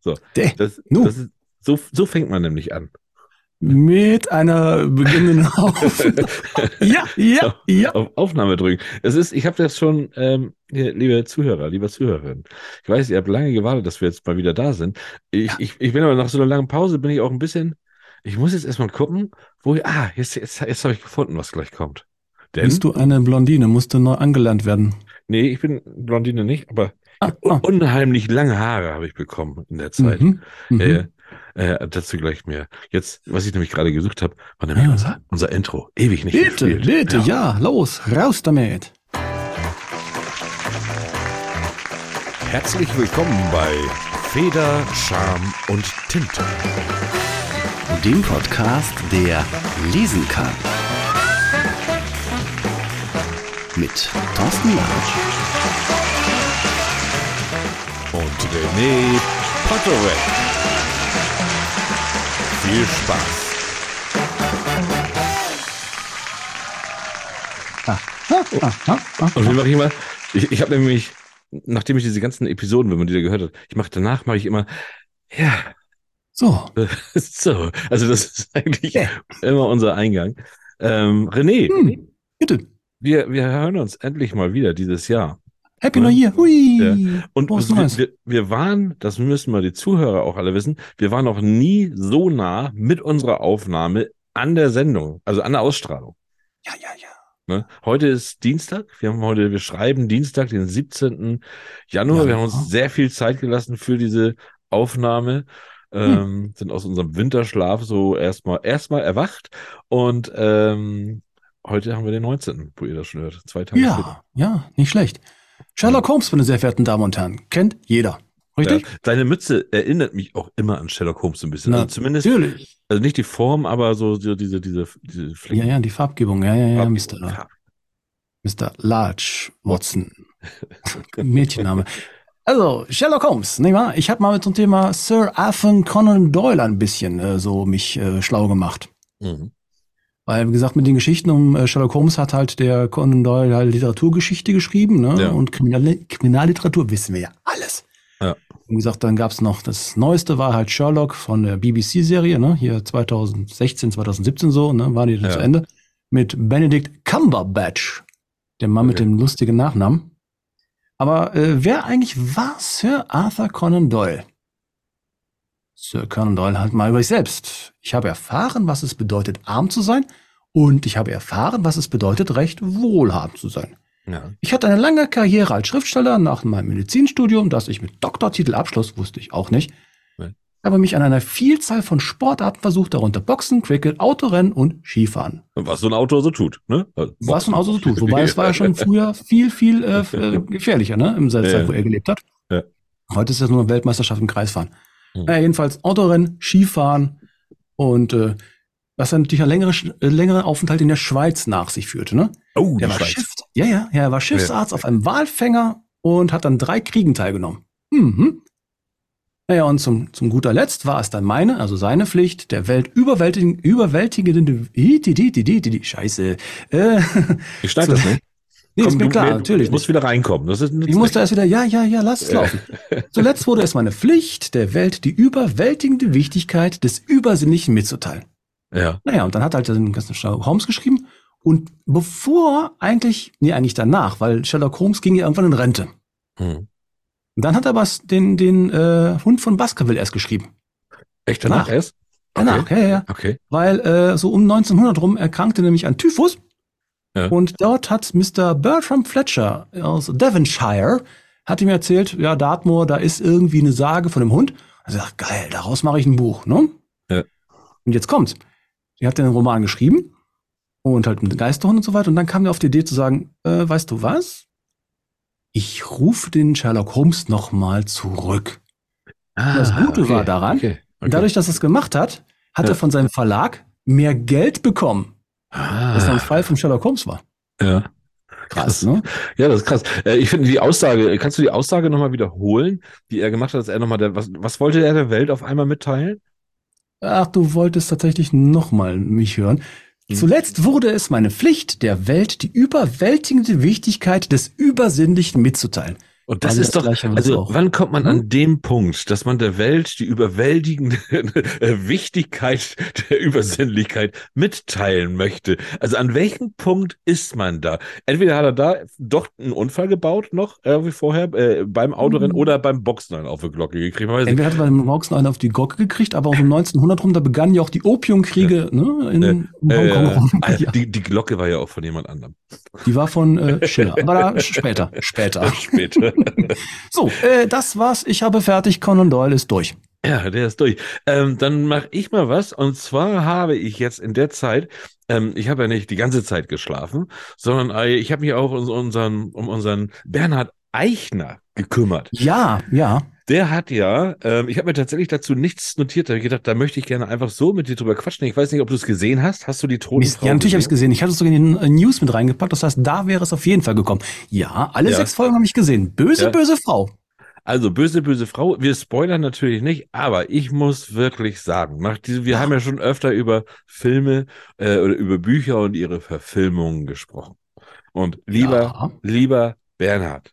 So, Der, das, das ist, so, so fängt man nämlich an. mit einer beginnenden Aufnahme. ja, ja, ja. Auf Aufnahme drücken. Es ist, ich habe das schon, ähm, hier, liebe Zuhörer, liebe Zuhörerin. Ich weiß, ihr habt lange gewartet, dass wir jetzt mal wieder da sind. Ich, ich, ich bin aber nach so einer langen Pause, bin ich auch ein bisschen, ich muss jetzt erstmal gucken, wo ich, ah, jetzt, jetzt, jetzt habe ich gefunden, was gleich kommt. Denn, Bist du eine Blondine? Musst du neu angelernt werden. nee, ich bin Blondine nicht, aber. Unheimlich lange Haare habe ich bekommen in der Zeit. Mhm. Mhm. Äh, äh, dazu gleich mehr. Jetzt, was ich nämlich gerade gesucht habe, war nämlich Ah. unser, unser Intro. Ewig nicht Bitte, gespielt. bitte, ja. los, raus damit. Herzlich willkommen bei Feder, Charme und Tinte. dem Podcast, der lesen kann. Mit Thorsten Larsch Und René Potterweg. Viel Spaß. Und wie mache ich immer? Ich, ich habe nämlich, nachdem ich diese ganzen Episoden, wenn man die da gehört hat, ich mache danach, mache ich immer, ja, So, so. Also das ist eigentlich Ja. immer unser Eingang. Ähm, René, hm, bitte. wir, wir hören uns endlich mal wieder dieses Jahr. Happy New Year. Hui. Ja. Und Frohes wir, wir, wir waren, das müssen wir die Zuhörer auch alle wissen, wir waren noch nie so nah mit unserer Aufnahme an der Sendung, also an der Ausstrahlung. Ja, ja, ja. Ne? Heute ist Dienstag. Wir haben heute, wir schreiben Dienstag, den 17. Januar. Wir haben uns sehr viel Zeit gelassen für diese Aufnahme. Ähm, Sind aus unserem Winterschlaf so erstmal erstmal erwacht. Und ähm, heute haben wir den 19., wo ihr das schon hört. Zwei Tage später. Ja, ja, nicht schlecht. Sherlock Holmes, meine sehr verehrten Damen und Herren, kennt jeder. Richtig? Ja, deine Mütze erinnert mich auch immer an Sherlock Holmes ein bisschen. Na, also zumindest, Natürlich. also nicht die Form, aber so, diese, diese, diese Ja, ja, die Farbgebung. Ja, ja, ja. Mr. Ja. Mr. Large Watson. Mädchenname. Also, Sherlock Holmes, nicht wahr? Ich habe mal mit zum Thema Sir Arthur Conan Doyle ein bisschen äh, so mich äh, schlau gemacht. Mhm. Weil, wie gesagt, mit den Geschichten um äh, Sherlock Holmes hat halt der Conan Doyle halt Literaturgeschichte geschrieben, ne? Ja. Und Kriminal Kriminalliteratur wissen wir ja alles. Ja. Und wie gesagt, dann gab's noch, das Neueste war halt Sherlock von der BBC-Serie, ne? Hier 2016, 2017 so, ne? War die dann Ja. zu Ende. Mit Benedict Cumberbatch, der Mann mit Okay. dem lustigen Nachnamen. Aber äh, wer eigentlich war Sir Arthur Conan Doyle? Sir Conan Doyle halt mal über sich selbst. Ich habe erfahren, was es bedeutet, arm zu sein, und ich habe erfahren, was es bedeutet, recht wohlhabend zu sein. Ja. Ich hatte eine lange Karriere als Schriftsteller nach meinem Medizinstudium, das ich mit Doktortitel abschloss, wusste ich auch nicht. Nein. Habe mich an einer Vielzahl von Sportarten versucht, darunter Boxen, Cricket, Autorennen und Skifahren. Was so ein Autor so tut, ne? Also, Was so ein Auto so tut. Wobei es war ja schon früher viel, viel äh, äh, gefährlicher, ne? Im Zeit, Ja, wo er gelebt hat. Ja. Heute ist das nur eine Weltmeisterschaft im Kreisfahren. Hm. Naja, jedenfalls Autorennen, Skifahren und äh, was dann natürlich ein längere, äh, längeren Aufenthalt in der Schweiz nach sich führte, ne? Oh, Der war Schweiz. Schiff, ja, ja, ja, er war Schiffsarzt auf einem Walfänger und hat dann drei Kriegen teilgenommen. Mhm. Naja, und zum, zum guter Letzt war es dann meine, also seine Pflicht, der Welt überwältigende, überwältigende, Scheiße, äh, Ich schneide das nicht. Nee, ist Komm, mir du- klar, natürlich Du musst nicht. wieder reinkommen. Das ist Ich musste erst wieder, ja, ja, ja, lass es laufen. Zuletzt wurde es meine Pflicht, der Welt die überwältigende Wichtigkeit des Übersinnlichen mitzuteilen. ja. Naja, und dann hat halt den ganzen Sherlock Holmes geschrieben. Und bevor eigentlich, nee, eigentlich danach, weil Sherlock Holmes ging ja irgendwann in Rente. Hm. Und dann hat er was, den, den äh, Hund von Baskerville erst geschrieben. Echt danach Danach. erst? Danach, ja, ja, ja. Okay. Weil äh, so um 1900 rum erkrankte nämlich an Typhus. Ja. Und dort hat Mr. Bertram Fletcher aus Devonshire, hat ihm erzählt, ja, Dartmoor, da ist irgendwie eine Sage von dem Hund. Er sagt, geil, daraus mache ich ein Buch, ne? Ja. Und jetzt kommt's. Sie hat den Roman geschrieben und halt mit Geisterhund und so weiter. Und dann kam er auf die Idee zu sagen, äh, weißt du was? Ich rufe den Sherlock Holmes noch mal zurück. Das Gute war daran, Ah, Okay. okay. Dadurch, dass er es gemacht hat, hat Ja. er von seinem Verlag mehr Geld bekommen, als er ein ah, Fall von Sherlock Holmes war. ja. Krass, ne? Ja, das ist krass. Äh, Ich finde die Aussage, kannst du die Aussage nochmal wiederholen, die er gemacht hat, dass er nochmal der, was, was wollte er der Welt auf einmal mitteilen? Ach, du wolltest tatsächlich nochmal mich hören. Hm. Zuletzt wurde es meine Pflicht, der Welt die überwältigende Wichtigkeit des Übersinnlichen mitzuteilen. Und das ist doch, also wann kommt man an dem Punkt, dass man der Welt die überwältigende äh, Wichtigkeit der Übersinnlichkeit mitteilen möchte? Also an welchem Punkt ist man da? Entweder hat er da doch einen Unfall gebaut noch, äh, wie vorher, äh, beim Autorennen Mhm. oder beim Boxen einen auf die Glocke gekriegt. Entweder hat man beim Boxen einen auf die Gocke gekriegt, aber auch um 1900 rum, da begannen ja auch die Opiumkriege ne, in, in Äh, Hongkong rum. ah, Ja, die, die Glocke war ja auch von jemand anderem. die war von äh, Schiller. Aber da später, später. Später. So, äh, das war's. Ich habe fertig. Conan Doyle ist durch. Ja, der ist durch. Ähm, dann mache ich mal was. Und zwar habe ich jetzt in der Zeit, ähm, ich habe ja nicht die ganze Zeit geschlafen, sondern äh, ich habe mich auch um unseren, um unseren Bernhard Eichner gekümmert. Ja, ja. Der hat ja, ähm, ich habe mir tatsächlich dazu nichts notiert. Da habe ich gedacht, da möchte ich gerne einfach so mit dir drüber quatschen. Ich weiß nicht, ob du es gesehen hast. Hast du die Totenfrau Ja, natürlich habe ich es gesehen? Ich hatte es sogar in den äh, News mit reingepackt. Das heißt, da wäre es auf jeden Fall gekommen. Ja, alle Ja. sechs Folgen habe ich gesehen. Böse, Ja. böse Frau. Also böse, böse Frau. Wir spoilern natürlich nicht, aber ich muss wirklich sagen, nach diesem, wir haben ja schon öfter über Filme äh, oder über Bücher und ihre Verfilmungen gesprochen. Und lieber, Ja. lieber Bernhard,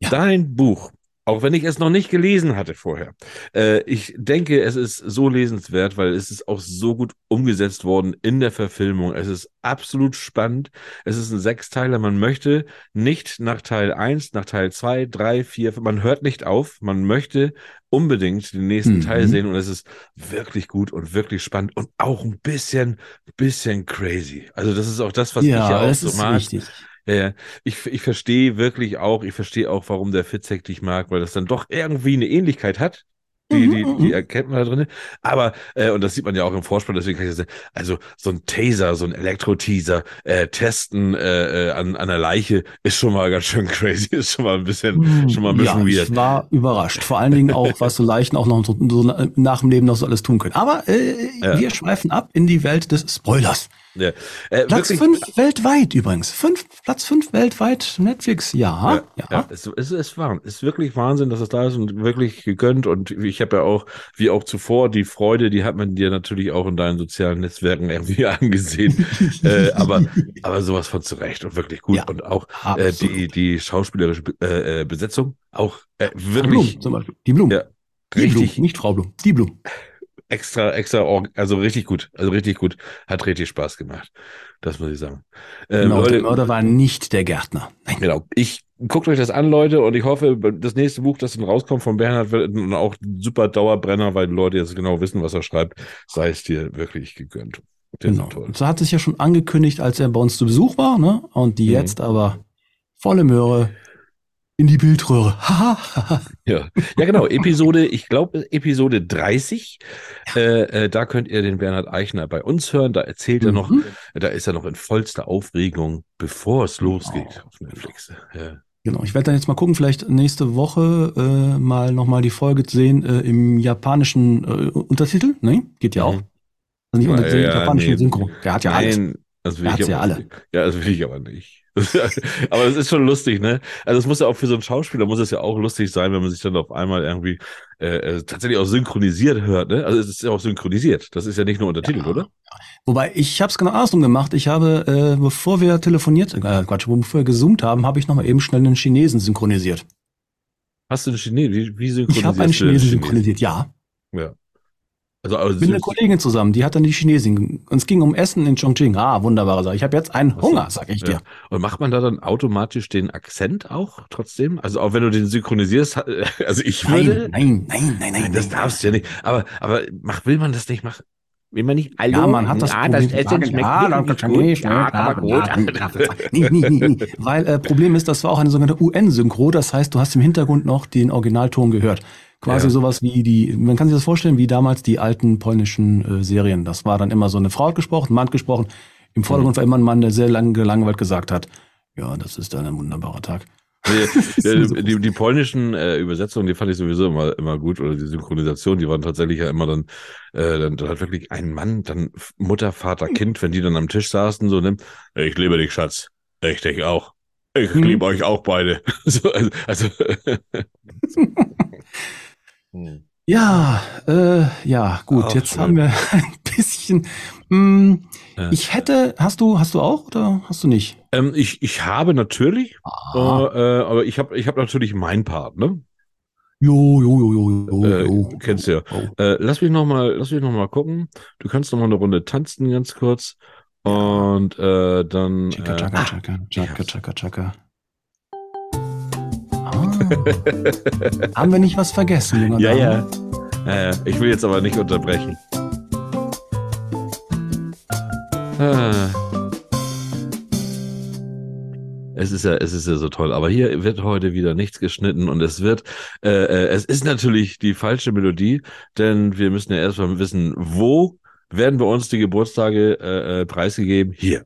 Ja. dein Buch, auch wenn ich es noch nicht gelesen hatte vorher, äh, ich denke, es ist so lesenswert, weil es ist auch so gut umgesetzt worden in der Verfilmung. Es ist absolut spannend. Es ist ein Sechsteiler. Man möchte nicht nach Teil 1, nach Teil 2, 3, 4, man hört nicht auf. Man möchte unbedingt den nächsten Mhm. Teil sehen und es ist wirklich gut und wirklich spannend und auch ein bisschen, bisschen crazy. Also das ist auch das, was ich ja ja, auch so mag. wichtig. Ja, ja. ich, ich verstehe wirklich auch, ich verstehe auch, warum der Fitzek dich mag, weil das dann doch irgendwie eine Ähnlichkeit hat. Die, Mhm, die, mhm. die erkennt man da drin. Aber, äh, und das sieht man ja auch im Vorspann, deswegen kann ich das sagen, also so ein Taser, so ein Elektro-Teaser, äh, testen äh, äh, an, an der Leiche ist schon mal ganz schön crazy, ist schon mal ein bisschen, schon mal ein bisschen ja, weird. ich war überrascht. Vor allen Dingen auch, was so Leichen auch noch so, so nach dem Leben noch so alles tun können. Aber äh, Ja. wir schweifen ab in die Welt des Spoilers. Ja. Äh, Platz wirklich, fünf weltweit übrigens. Fünf, Platz fünf weltweit Netflix. Ja, ja. Ja. Es, es ist wahr. Es ist wirklich Wahnsinn, dass es da ist und wirklich gegönnt. Und ich habe ja auch, wie auch zuvor, die Freude, die hat man dir natürlich auch in deinen sozialen Netzwerken irgendwie angesehen. äh, aber, aber sowas von zurecht und wirklich gut. Ja, und auch äh, die, die schauspielerische äh, äh, Besetzung, auch äh, Blum wirklich zum Beispiel. Die Blum. Ja, die richtig Blum, nicht Frau Blum. Die Blum. Extra, extra, also richtig gut. Also richtig gut. Hat richtig Spaß gemacht. Das muss ich sagen. Ähm, Genau, Leute, der Mörder war nicht der Gärtner. Nein. Genau. Ich guckt euch das an, Leute, und ich hoffe, das nächste Buch, das dann rauskommt von Bernhard, wird auch super Dauerbrenner, weil die Leute jetzt genau wissen, was er schreibt, sei es dir wirklich gegönnt. Ist Genau. so hat es ja schon angekündigt, als er bei uns zu Besuch war, ne? Und die Mhm. jetzt aber volle Möhre in die Bildröhre. Ja, ja genau. Episode, ich glaube, Episode 30. Äh, äh, da könnt ihr den Bernhard Eichner bei uns hören. Da erzählt er noch, Mhm. da ist er noch in vollster Aufregung, bevor es losgeht auf Netflix. Ja. Genau, ich werde dann jetzt mal gucken, vielleicht nächste Woche äh, mal nochmal die Folge sehen äh, im japanischen äh, Untertitel. Ne? Geht ja auch. Mhm. Also nicht Ja, Untertitel, ja, japanischen nee. Synchro. Der hat ja alles. Das will Er ich ja alle. Ja, das will ich aber nicht. aber es ist schon lustig, ne? Also es muss ja auch für so einen Schauspieler muss es ja auch lustig sein, wenn man sich dann auf einmal irgendwie äh, äh, tatsächlich auch synchronisiert hört, ne? Also es ist ja auch synchronisiert. Das ist ja nicht nur untertitelt, Ja. oder? Wobei, ich habe es genau andersrum gemacht. Ich habe, äh, bevor wir telefoniert, äh, Quatsch, bevor wir gezoomt haben, habe ich nochmal eben schnell einen Chinesen synchronisiert. Hast du einen Chinesen? Wie, wie synchronisierst Ich habe einen Chinesen synchronisiert, ja. Ja. Also, also bin eine Kollegin zusammen, die hat dann die Chinesin. Und es ging um Essen in Chongqing. Ah, wunderbare Sache. Ich habe jetzt einen. Hunger, sag ich dir. Ja. Und macht man da dann automatisch den Akzent auch trotzdem? Also auch wenn du den synchronisierst, also ich würde. Nein, nein, nein, nein, nein. Nein, das nein. darfst du ja nicht. Aber, aber mach, will man das nicht machen? Will man nicht? Hallo? Ja, man hat das ja, Problem. das Essen schmeckt ja, wirklich das gut. nicht, Ja, aber gut. Nee, nee, nee, nee. Weil äh, Problem ist, das war auch eine sogenannte UN-Synchro. Das heißt, du hast im Hintergrund noch den Originalton gehört. Quasi Ja. sowas wie die, man kann sich das vorstellen, wie damals die alten polnischen äh, Serien. Das war dann immer so eine Frau hat gesprochen, ein Mann hat gesprochen. Im Mhm. Vordergrund war immer ein Mann, der sehr lang gelangweilt gesagt hat, ja, das ist dann ein wunderbarer Tag. Die, die, die, die polnischen äh, Übersetzungen, die fand ich sowieso immer, immer gut, oder die Synchronisation, die waren tatsächlich ja immer dann, äh, dann, dann hat wirklich ein Mann, dann Mutter, Vater, Kind, wenn die dann am Tisch saßen, so, ne, ich liebe dich, Schatz. Ich dich auch. Ich Hm. liebe euch auch beide. so, also, also Hm. Ja, äh, ja, gut, Ach, jetzt schön. haben wir ein bisschen. Mh, Ja. Ich hätte, hast du, hast du auch oder hast du nicht? Ähm, ich, ich habe natürlich, Ah. äh, äh, aber ich habe ich hab natürlich meinen Part, ne? Jo, jo, jo, jo, jo, Äh, jo. kennst du ja. Oh. Äh, lass mich noch mal, lass mich noch mal gucken. Du kannst noch mal eine Runde tanzen, ganz kurz. Und äh, dann. Chaka, Äh, chaka, ah, chaka, chaka, chaka, chaka. Ah. Haben wir nicht was vergessen, junger ja, Dame? ja. Äh, ich will jetzt aber nicht unterbrechen. Ah. Es ist ja, es ist ja so toll. Aber hier wird heute wieder nichts geschnitten und es wird, äh, äh, es ist natürlich die falsche Melodie, denn wir müssen ja erstmal wissen, wo werden bei uns die Geburtstage äh, äh, preisgegeben? Hier.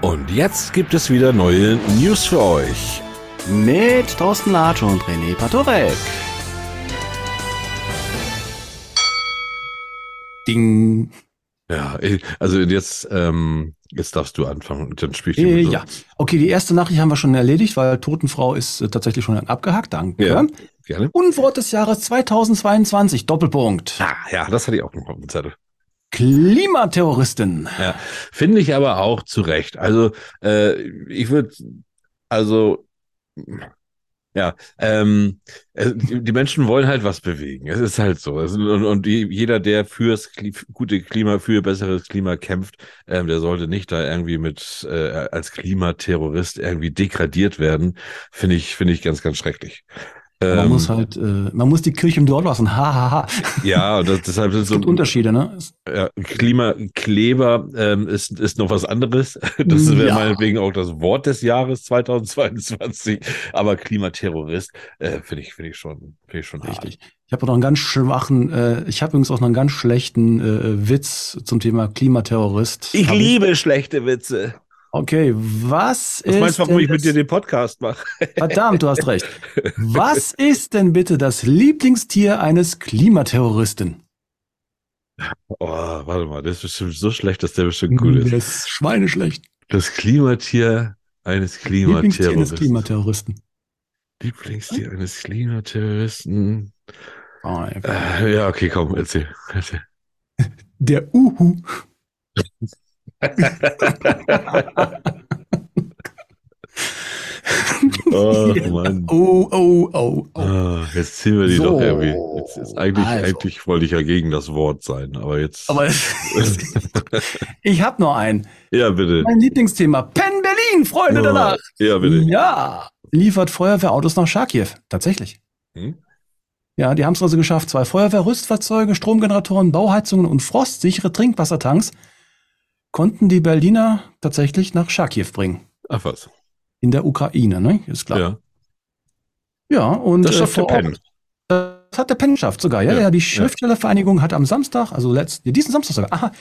Und jetzt gibt es wieder neue News für euch. Mit Thorsten Latsch und René Patorek. Ding. Ja, also jetzt, ähm, jetzt darfst du anfangen und dann spiel ich die Äh, Musik. ja. Okay, die erste Nachricht haben wir schon erledigt, weil Totenfrau ist äh, tatsächlich schon abgehakt. Danke. Ja. Gerne. Unwort des Jahres 2022, Doppelpunkt. Ah, ja, das hatte ich auch noch auf dem Zettel. Klimaterroristin. Ja, finde ich aber auch zu Recht. Also, äh, ich würde, also, ja, ähm, äh, die Menschen wollen halt was bewegen. Es ist halt so. Und, und jeder, der fürs Kli gute Klima, für besseres Klima kämpft, ähm, der sollte nicht da irgendwie mit äh, als Klimaterrorist irgendwie degradiert werden. Finde ich, finde ich ganz, ganz schrecklich. Man Ähm, muss halt, äh, man muss die Kirche im Dorf lassen. Ha, ha, ha. ja, das, deshalb sind Es so Unterschiede, ne? Ja, Klimakleber ähm, ist, ist noch was anderes. Das wäre Ja. meinetwegen auch das Wort des Jahres 2022. Aber Klimaterrorist äh, finde ich, finde ich schon, finde ich schon hart. Richtig. Ich habe noch einen ganz schwachen, äh, ich habe übrigens auch noch einen ganz schlechten äh, Witz zum Thema Klimaterrorist. Ich Hab liebe schlechte Witze. Okay, was Was ist meinst du, warum ich mit das- dir den Podcast mache? Verdammt, du hast recht. Was ist denn bitte das Lieblingstier eines Klimaterroristen? Oh, warte mal, das ist bestimmt so schlecht, dass der bestimmt gut ist. Das ist schweineschlecht. Das Klimatier eines Lieblingstier eines Klimaterroristen. Klimaterroristen. Lieblingstier eines Klimaterroristen. Ja. Äh, ja, okay, komm, erzähl. erzähl. Der Uhu. Oh, Mann. Oh, oh, oh, oh. Ah, jetzt ziehen wir die So. doch irgendwie. Jetzt ist eigentlich, Also. eigentlich wollte ich ja gegen das Wort sein, aber jetzt. Aber ich habe noch einen. ja, bitte. Mein Lieblingsthema. Penn Berlin, Freunde Oh, Nacht. Ja, bitte. Ja. Liefert Feuerwehrautos nach Charkiw. Tatsächlich. Hm? Ja, die haben es also geschafft. Zwei Feuerwehrrüstfahrzeuge, Stromgeneratoren, Bauheizungen und frostsichere Trinkwassertanks konnten die Berliner tatsächlich nach Charkiw bringen. Ach was. In der Ukraine, ne? Ist klar. Ja. Ja, und Das schafft der vor Ort- Penn. Das hat der Penn geschafft sogar. Ja, Ja, ja, die ja. Schriftstellervereinigung hat am Samstag, also letzt, diesen Samstag sogar, aha,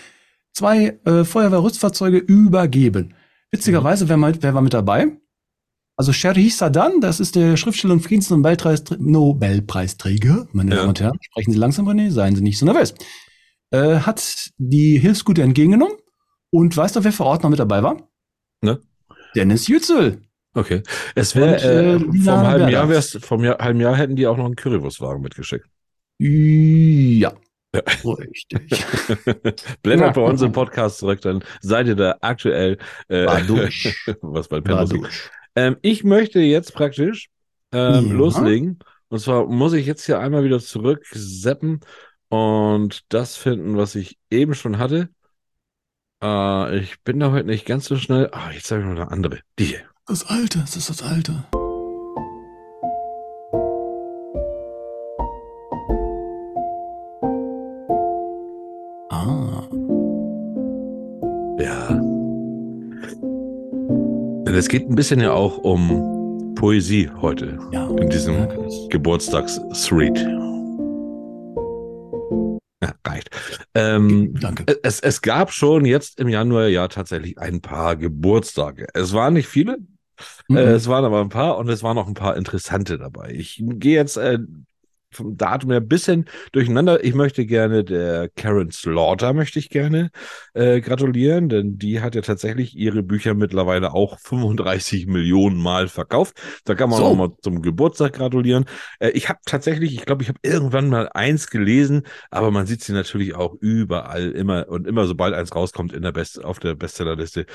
zwei äh, Feuerwehrrüstfahrzeuge übergeben. Witzigerweise, wer, mal, wer war mit dabei? Also Sherry Sadan, das ist der Schriftsteller und Friedens- und Nobelpreistr- Nobelpreisträger, meine Ja. Damen und Herren. Sprechen Sie langsam, René, seien Sie nicht so nervös. Äh, hat die Hilfsgüter entgegengenommen und weißt du, wer vor Ort noch mit dabei war? Ne? Dennis Yücel. Okay. Es wäre, äh, äh, vom halben. Jahr wär's, vom Jahr, halben Jahr hätten die auch noch einen Currywurstwagen mitgeschickt. Ja. Ja. Richtig. Blättert bei uns im Podcast zurück, dann seid ihr da aktuell, äh, was bei durch. Ähm, ich möchte jetzt praktisch ähm, Ja. loslegen. Und zwar muss ich jetzt hier einmal wieder zurück zappen und das finden, was ich eben schon hatte. Äh, ich bin da heute nicht ganz so schnell. Ah, jetzt habe ich noch eine andere. Die hier. Das Alte, das ist das Alte. Ah. Ja. Denn es geht ein bisschen ja auch um Poesie heute Ja. in diesem Geburtstags-Thread. Ähm, Danke. es, es gab schon jetzt im Januar ja tatsächlich ein paar Geburtstage. Es waren nicht viele, Mhm. äh, es waren aber ein paar und es waren auch ein paar interessante dabei. Ich gehe jetzt äh, vom Datum her ein bisschen durcheinander. Ich möchte gerne der Karen Slaughter möchte ich gerne äh, gratulieren, denn die hat ja tatsächlich ihre Bücher mittlerweile auch 35 Millionen Mal verkauft. Da kann man So. auch mal zum Geburtstag gratulieren. Äh, ich habe tatsächlich, ich glaube, ich habe irgendwann mal eins gelesen, aber man sieht sie natürlich auch überall immer und immer sobald eins rauskommt in der Best auf der Bestsellerliste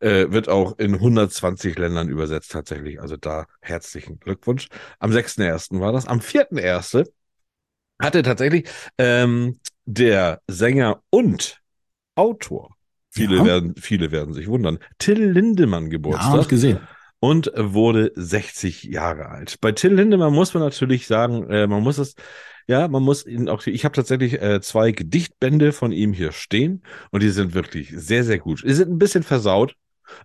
äh, wird auch in 120 Ländern übersetzt tatsächlich. Also da herzlichen Glückwunsch. Am 6.1. war das. Am 4.1. hatte tatsächlich ähm, der Sänger und Autor, viele, Ja. werden, viele werden sich wundern, Till Lindemann Ja, hab Geburtstag ich gesehen. und wurde 60 Jahre alt. Bei Till Lindemann muss man natürlich sagen, äh, man muss es, ja, man muss ihn auch, ich habe tatsächlich äh, zwei Gedichtbände von ihm hier stehen und die sind wirklich sehr, sehr gut. Die sind ein bisschen versaut,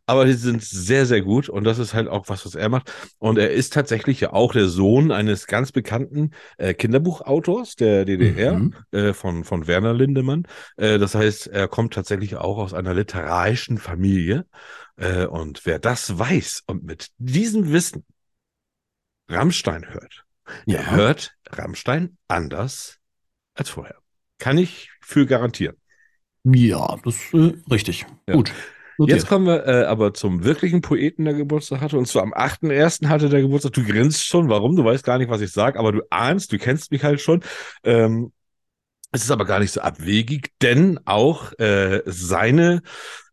aber die sind sehr, sehr gut und das ist halt auch was, was er macht. Und er ist tatsächlich ja auch der Sohn eines ganz bekannten äh, Kinderbuchautors der DDR, Mhm. äh, von, von Werner Lindemann. Äh, das heißt, er kommt tatsächlich auch aus einer literarischen Familie. Äh, und wer das weiß und mit diesem Wissen Rammstein hört, der Ja. hört Rammstein anders als vorher. Kann ich für garantieren. Ja, das ist äh, richtig. Ja. Gut. Notiert. Jetzt kommen wir äh, aber zum wirklichen Poeten, der Geburtstag hatte. Und zwar am 8.1. hatte der Geburtstag. Du grinst schon. Warum? Du weißt gar nicht, was ich sage, aber du ahnst, du kennst mich halt schon. Ähm, es ist aber gar nicht so abwegig, denn auch äh, seine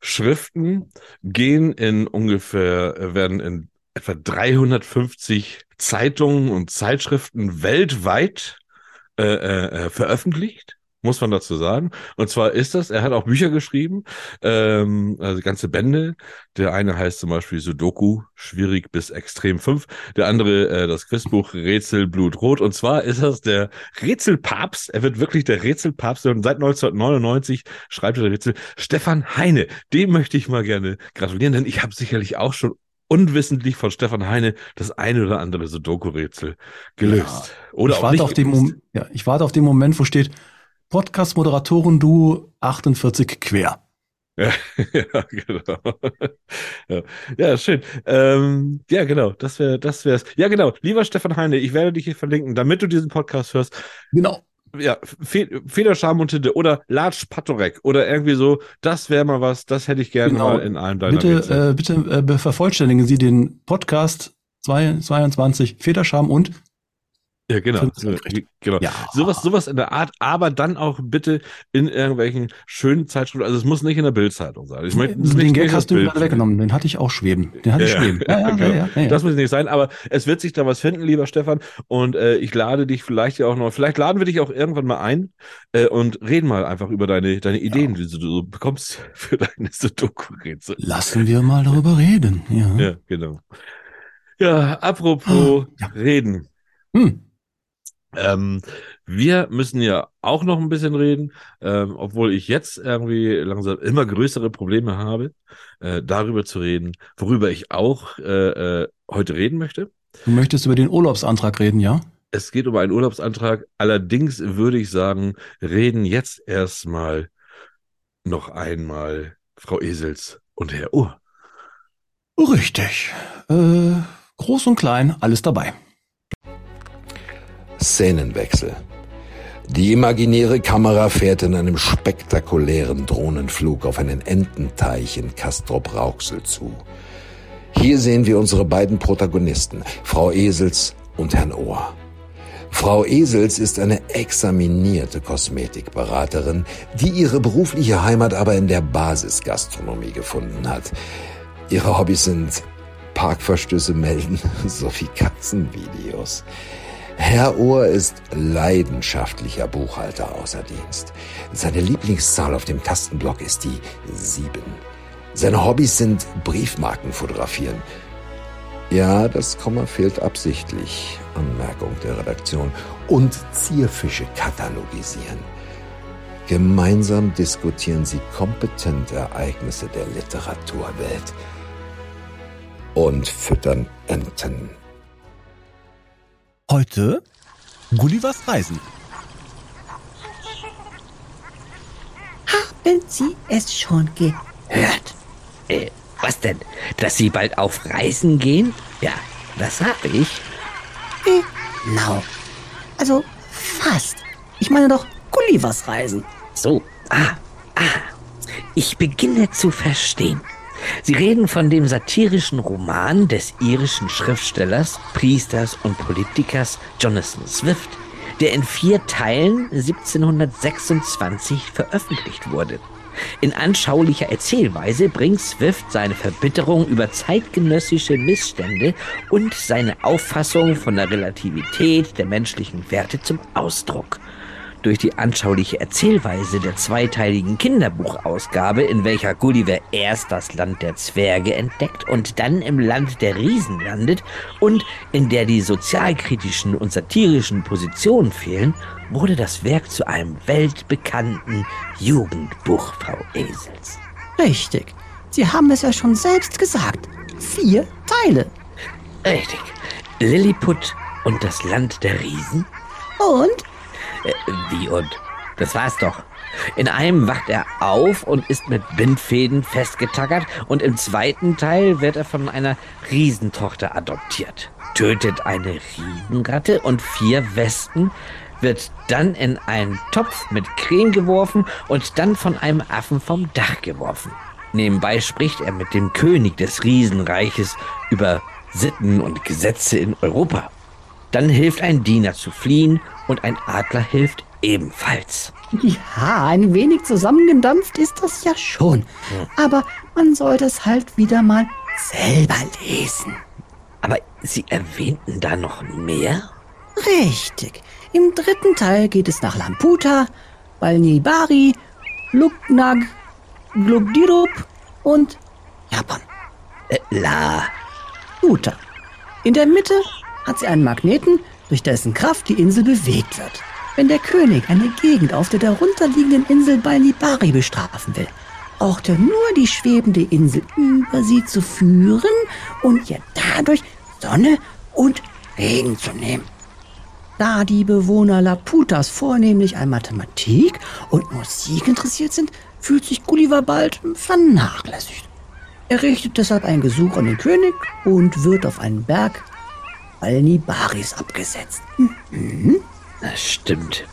Schriften gehen in ungefähr, äh, werden in etwa 350 Zeitungen und Zeitschriften weltweit äh, äh, äh, veröffentlicht, muss man dazu sagen. Und zwar ist das, er hat auch Bücher geschrieben, ähm, also ganze Bände. Der eine heißt zum Beispiel Sudoku, schwierig bis extrem 5. Der andere äh, das Quizbuch Rätsel Blutrot. Und zwar ist das der Rätselpapst. Er wird wirklich der Rätselpapst. Und seit 1999 schreibt er der Rätsel. Stefan Heine, dem möchte ich mal gerne gratulieren, denn ich habe sicherlich auch schon unwissentlich von Stefan Heine das eine oder andere Sudoku-Rätsel gelöst. Oder ich auch warte nicht auf den gelöst. Moment, ja, ich warte auf den Moment, wo steht Podcast-Moderatoren du 48 quer. Ja, ja, genau. Ja, ja schön. Ähm, ja, genau. Das wäre, das wär's. Ja, genau. Lieber Stefan Heine, ich werde dich hier verlinken, damit du diesen Podcast hörst. Genau. Ja, Fe Federscham und Tinte oder Latsch Patorek oder irgendwie so. Das wäre mal was. Das hätte ich gerne Genau. mal in einem deiner. Bitte, äh, bitte äh, vervollständigen Sie den Podcast 2 22 Federscham und Ja, genau. Genau. Ja. Sowas, sowas in der Art, aber dann auch bitte in irgendwelchen schönen Zeitschriften. Also es muss nicht in der Bildzeitung sein. Ich möchte es den Gag hast du gerade weggenommen. Den hatte ich auch schweben. Den hatte ich Ja, schweben. Ja, ja, genau. ja, ja. Das muss nicht sein, aber es wird sich da was finden, lieber Stefan. Und äh, ich lade dich vielleicht ja auch noch, vielleicht laden wir dich auch irgendwann mal ein äh, und reden mal einfach über deine, deine Ideen, die du so bekommst für deine Sudoku-Rätsel. Lassen wir mal darüber reden. Ja. Ja, genau. Ja, apropos Ja. reden. Hm. Ähm, wir müssen ja auch noch ein bisschen reden, ähm, obwohl ich jetzt irgendwie langsam immer größere Probleme habe, äh, darüber zu reden, worüber ich auch äh, äh, heute reden möchte. Du möchtest über den Urlaubsantrag reden, ja? Es geht um einen Urlaubsantrag. Allerdings würde ich sagen, reden jetzt erstmal noch einmal Frau Esels und Herr Uhr. Richtig. Äh, groß und klein, alles dabei. Szenenwechsel. Die imaginäre Kamera fährt in einem spektakulären Drohnenflug auf einen Ententeich in Castrop-Rauxel zu. Hier sehen wir unsere beiden Protagonisten, Frau Esels und Herrn Ohr. Frau Esels ist eine examinierte Kosmetikberaterin, die ihre berufliche Heimat aber in der Basisgastronomie gefunden hat. Ihre Hobbys sind Parkverstöße melden sowie Katzenvideos. Herr Ohr ist leidenschaftlicher Buchhalter außer Dienst. Seine Lieblingszahl auf dem Tastenblock ist die sieben. Seine Hobbys sind Briefmarken fotografieren. Ja, das Komma fehlt absichtlich. Anmerkung der Redaktion. Und Zierfische katalogisieren. Gemeinsam diskutieren sie kompetent Ereignisse der Literaturwelt. Und füttern Enten. Heute Gullivers Reisen. Haben Sie es schon gehört? Äh, was denn? Dass Sie bald auf Reisen gehen? Ja, das habe ich. Genau. Also fast. Ich meine doch Gullivers Reisen. So, ah, ah. Ich beginne zu verstehen. Sie reden von dem satirischen Roman des irischen Schriftstellers, Priesters und Politikers Jonathan Swift, der in vier Teilen 1726 veröffentlicht wurde. In anschaulicher Erzählweise bringt Swift seine Verbitterung über zeitgenössische Missstände und seine Auffassung von der Relativität der menschlichen Werte zum Ausdruck. Durch die anschauliche Erzählweise der zweiteiligen Kinderbuchausgabe, in welcher Gulliver erst das Land der Zwerge entdeckt und dann im Land der Riesen landet und in der die sozialkritischen und satirischen Positionen fehlen, wurde das Werk zu einem weltbekannten Jugendbuch, Frau Esels. Richtig. Sie haben es ja schon selbst gesagt. Vier Teile. Richtig. Lilliput und das Land der Riesen? Und? Äh, wie und? Das war's doch. In einem wacht er auf und ist mit Bindfäden festgetackert und im zweiten Teil wird er von einer Riesentochter adoptiert, tötet eine Riesenratte und vier Wespen, wird dann in einen Topf mit Creme geworfen und dann von einem Affen vom Dach geworfen. Nebenbei spricht er mit dem König des Riesenreiches über Sitten und Gesetze in Europa. Dann hilft ein Diener zu fliehen und ein Adler hilft ebenfalls. Ja, ein wenig zusammengedampft ist das ja schon. Aber man sollte es halt wieder mal selber lesen. Aber Sie erwähnten da noch mehr? Richtig. Im dritten Teil geht es nach Lamputa, Balnibari, Luknag, Glubdirup und Japan. Äh, La. Uta. In der Mitte hat sie einen Magneten, durch dessen Kraft die Insel bewegt wird. Wenn der König eine Gegend auf der darunterliegenden Insel Balnibari bestrafen will, braucht er nur die schwebende Insel über sie zu führen und ihr dadurch Sonne und Regen zu nehmen. Da die Bewohner Laputas vornehmlich an Mathematik und Musik interessiert sind, fühlt sich Gulliver bald vernachlässigt. Er richtet deshalb ein Gesuch an den König und wird auf einen Berg Alnibaris abgesetzt. Mhm. Das stimmt.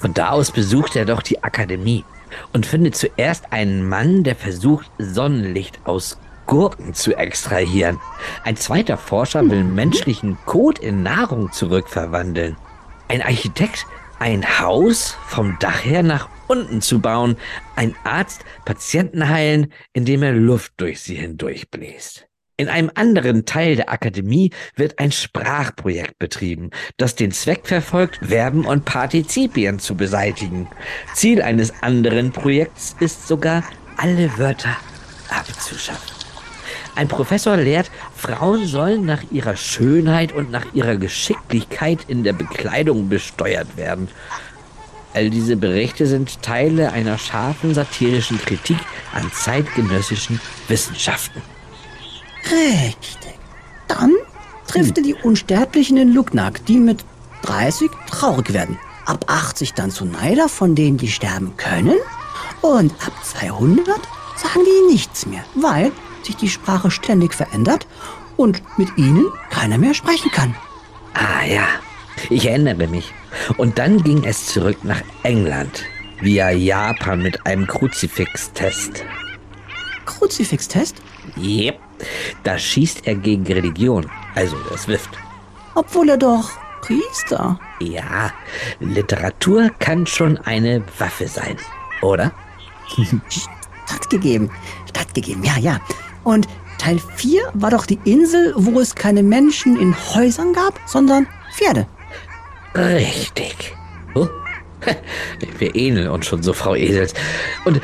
Von da aus besucht er doch die Akademie und findet zuerst einen Mann, der versucht, Sonnenlicht aus Gurken zu extrahieren. Ein zweiter Forscher will menschlichen Kot in Nahrung zurückverwandeln. Ein Architekt, ein Haus vom Dach her nach unten zu bauen. Ein Arzt, Patienten heilen, indem er Luft durch sie hindurchbläst. In einem anderen Teil der Akademie wird ein Sprachprojekt betrieben, das den Zweck verfolgt, Verben und Partizipien zu beseitigen. Ziel eines anderen Projekts ist sogar, alle Wörter abzuschaffen. Ein Professor lehrt, Frauen sollen nach ihrer Schönheit und nach ihrer Geschicklichkeit in der Bekleidung besteuert werden. All diese Berichte sind Teile einer scharfen satirischen Kritik an zeitgenössischen Wissenschaften. Richtig. Dann trifft er die Unsterblichen in Lugnack, die mit 30 traurig werden. Ab 80 dann zu Neider, von denen die sterben können. Und ab 200 sagen die nichts mehr, weil sich die Sprache ständig verändert und mit ihnen keiner mehr sprechen kann. Ah ja, ich erinnere mich. Und dann ging es zurück nach England, via Japan mit einem Kruzifix-Test. Kruzifix-Test? Yep. Da schießt er gegen Religion, also der Swift. Obwohl er doch Priester. Ja, Literatur kann schon eine Waffe sein, oder? Stattgegeben. Stattgegeben, ja, ja. Und Teil 4 war doch die Insel, wo es keine Menschen in Häusern gab, sondern Pferde. Richtig. Oh. Wir ähneln uns schon so, Frau Esels. Und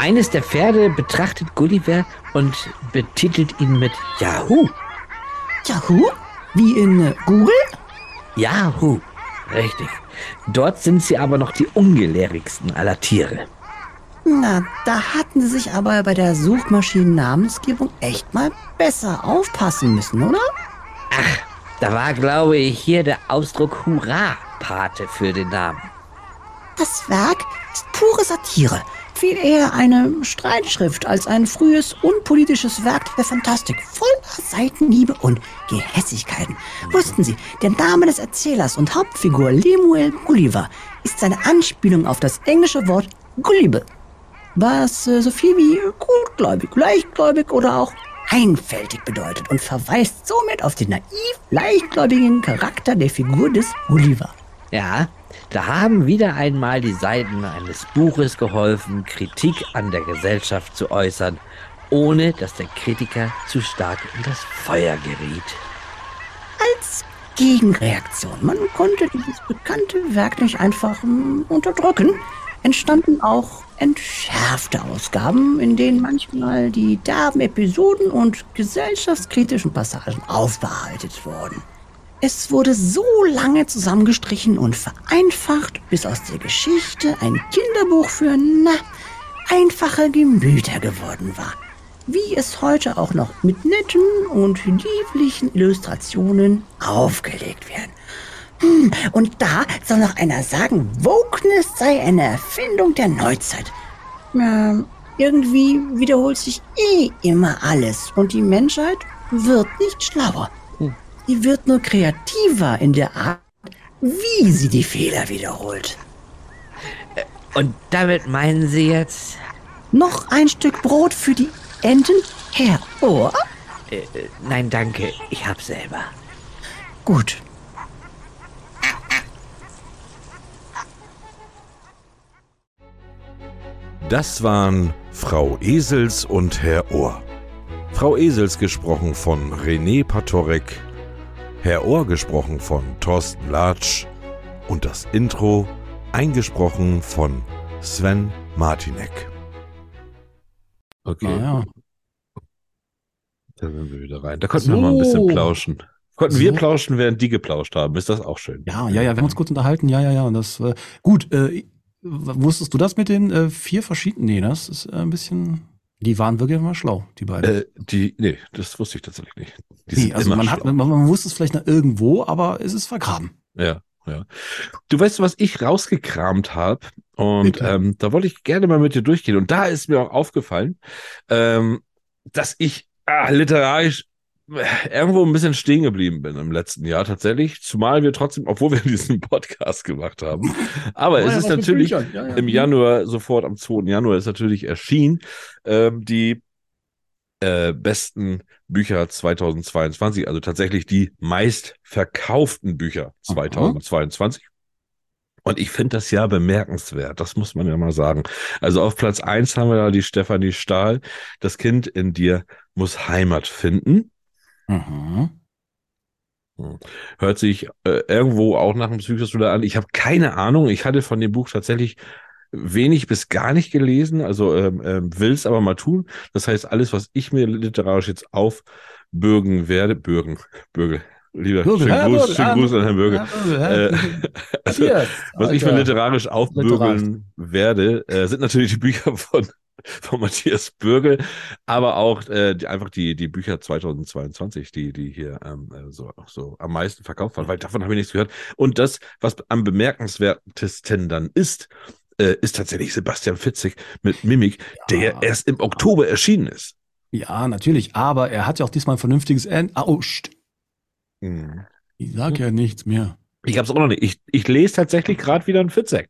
eines der Pferde betrachtet Gulliver und betitelt ihn mit Yahoo. Yahoo? Wie in äh, Google? Yahoo. Richtig. Dort sind sie aber noch die ungelehrigsten aller Tiere. Na, da hatten sie sich aber bei der Suchmaschinen-Namensgebung echt mal besser aufpassen müssen, oder? Ach, da war, glaube ich, hier der Ausdruck Hurra Pate für den Namen. Das Werk ist pure Satire. Viel eher eine Streitschrift als ein frühes, unpolitisches Werk der Fantastik, voller Seitenhiebe und Gehässigkeiten. Wussten Sie, der Name des Erzählers und Hauptfigur Lemuel Gulliver ist seine Anspielung auf das englische Wort Gullible, was äh, so viel wie gutgläubig, leichtgläubig oder auch einfältig bedeutet und verweist somit auf den naiv leichtgläubigen Charakter der Figur des Gulliver. Ja, da haben wieder einmal die Seiten eines Buches geholfen, Kritik an der Gesellschaft zu äußern, ohne dass der Kritiker zu stark in das Feuer geriet. Als Gegenreaktion, man konnte dieses bekannte Werk nicht einfach mm, unterdrücken, entstanden auch entschärfte Ausgaben, in denen manchmal die derben Episoden und gesellschaftskritischen Passagen aufbereitet wurden. Es wurde so lange zusammengestrichen und vereinfacht, bis aus der Geschichte ein Kinderbuch für, na, einfache Gemüter geworden war. Wie es heute auch noch mit netten und lieblichen Illustrationen aufgelegt werden. Hm, Und da soll noch einer sagen, Wokeness sei eine Erfindung der Neuzeit. Ja, irgendwie wiederholt sich eh immer alles und die Menschheit wird nicht schlauer. Sie wird nur kreativer in der Art, wie sie die Fehler wiederholt. Und damit meinen Sie jetzt? Noch ein Stück Brot für die Enten, Herr Ohr? Äh, äh, nein, danke, ich hab selber. Gut. Das waren Frau Esels und Herr Ohr. Frau Esels gesprochen von René Patorek, Herr Ohr gesprochen von Thorsten Latsch und das Intro eingesprochen von Sven Martinek. Okay, Naja. da sind wir wieder rein. Da konnten wir mal ein bisschen So. plauschen. Konnten wir So. plauschen, während die geplauscht haben. Ist das auch schön? Ja, ja, ja, wir haben uns kurz unterhalten. Ja, ja, ja. Und das, äh, gut, äh, wusstest du das mit den äh, vier verschiedenen? Nee, das ist äh, ein bisschen. Die waren wirklich immer schlau, die beiden. Äh, die, nee, das wusste ich tatsächlich nicht. Nee, also man, hat, man, man wusste es vielleicht noch irgendwo, aber es ist vergraben. Ja, ja. Du weißt, was ich rausgekramt habe und ähm, da wollte ich gerne mal mit dir durchgehen. Und da ist mir auch aufgefallen, ähm, dass ich ah, literarisch äh, irgendwo ein bisschen stehen geblieben bin im letzten Jahr tatsächlich. Zumal wir trotzdem, obwohl wir diesen Podcast gemacht haben. Aber Oh es ja, ist natürlich. Ja, ja. im Januar, sofort am 2. Januar ist natürlich erschienen, ähm, die äh, besten Bücher 2022, also tatsächlich die meistverkauften Bücher 2022. Und ich finde das ja bemerkenswert, das muss man ja mal sagen. Also auf Platz eins haben wir da die Stefanie Stahl, das Kind in dir muss Heimat finden. Mhm. Hört sich äh, irgendwo auch nach einem Psychothriller an. Ich habe keine Ahnung. Ich hatte von dem Buch tatsächlich wenig bis gar nicht gelesen, also ähm, ähm, will es aber mal tun. Das heißt, alles, was ich mir literarisch jetzt aufbürgen werde, bürgen, bürgel, lieber, Bürgel, schönen Gruß, Bürgel, schönen Gruß an Herrn Bürgel. Bürgel, Äh, also, was ich mir literarisch aufbürgeln werde, äh, sind natürlich die Bücher von, von Matthias Bürgel, aber auch äh, die, einfach die, die Bücher 2022, die, die hier ähm, äh, so, so am meisten verkauft waren, weil davon habe ich nichts gehört. Und das, was am bemerkenswertesten dann ist, äh, ist tatsächlich Sebastian Fitzek mit Mimik, der erst im Oktober erschienen ist. Ja, natürlich, aber er hat ja auch diesmal ein vernünftiges End. Ah, oh, Mhm. ich sag ja nichts mehr. Ich habe es auch noch nicht. Ich, ich lese tatsächlich gerade wieder einen Fitzek.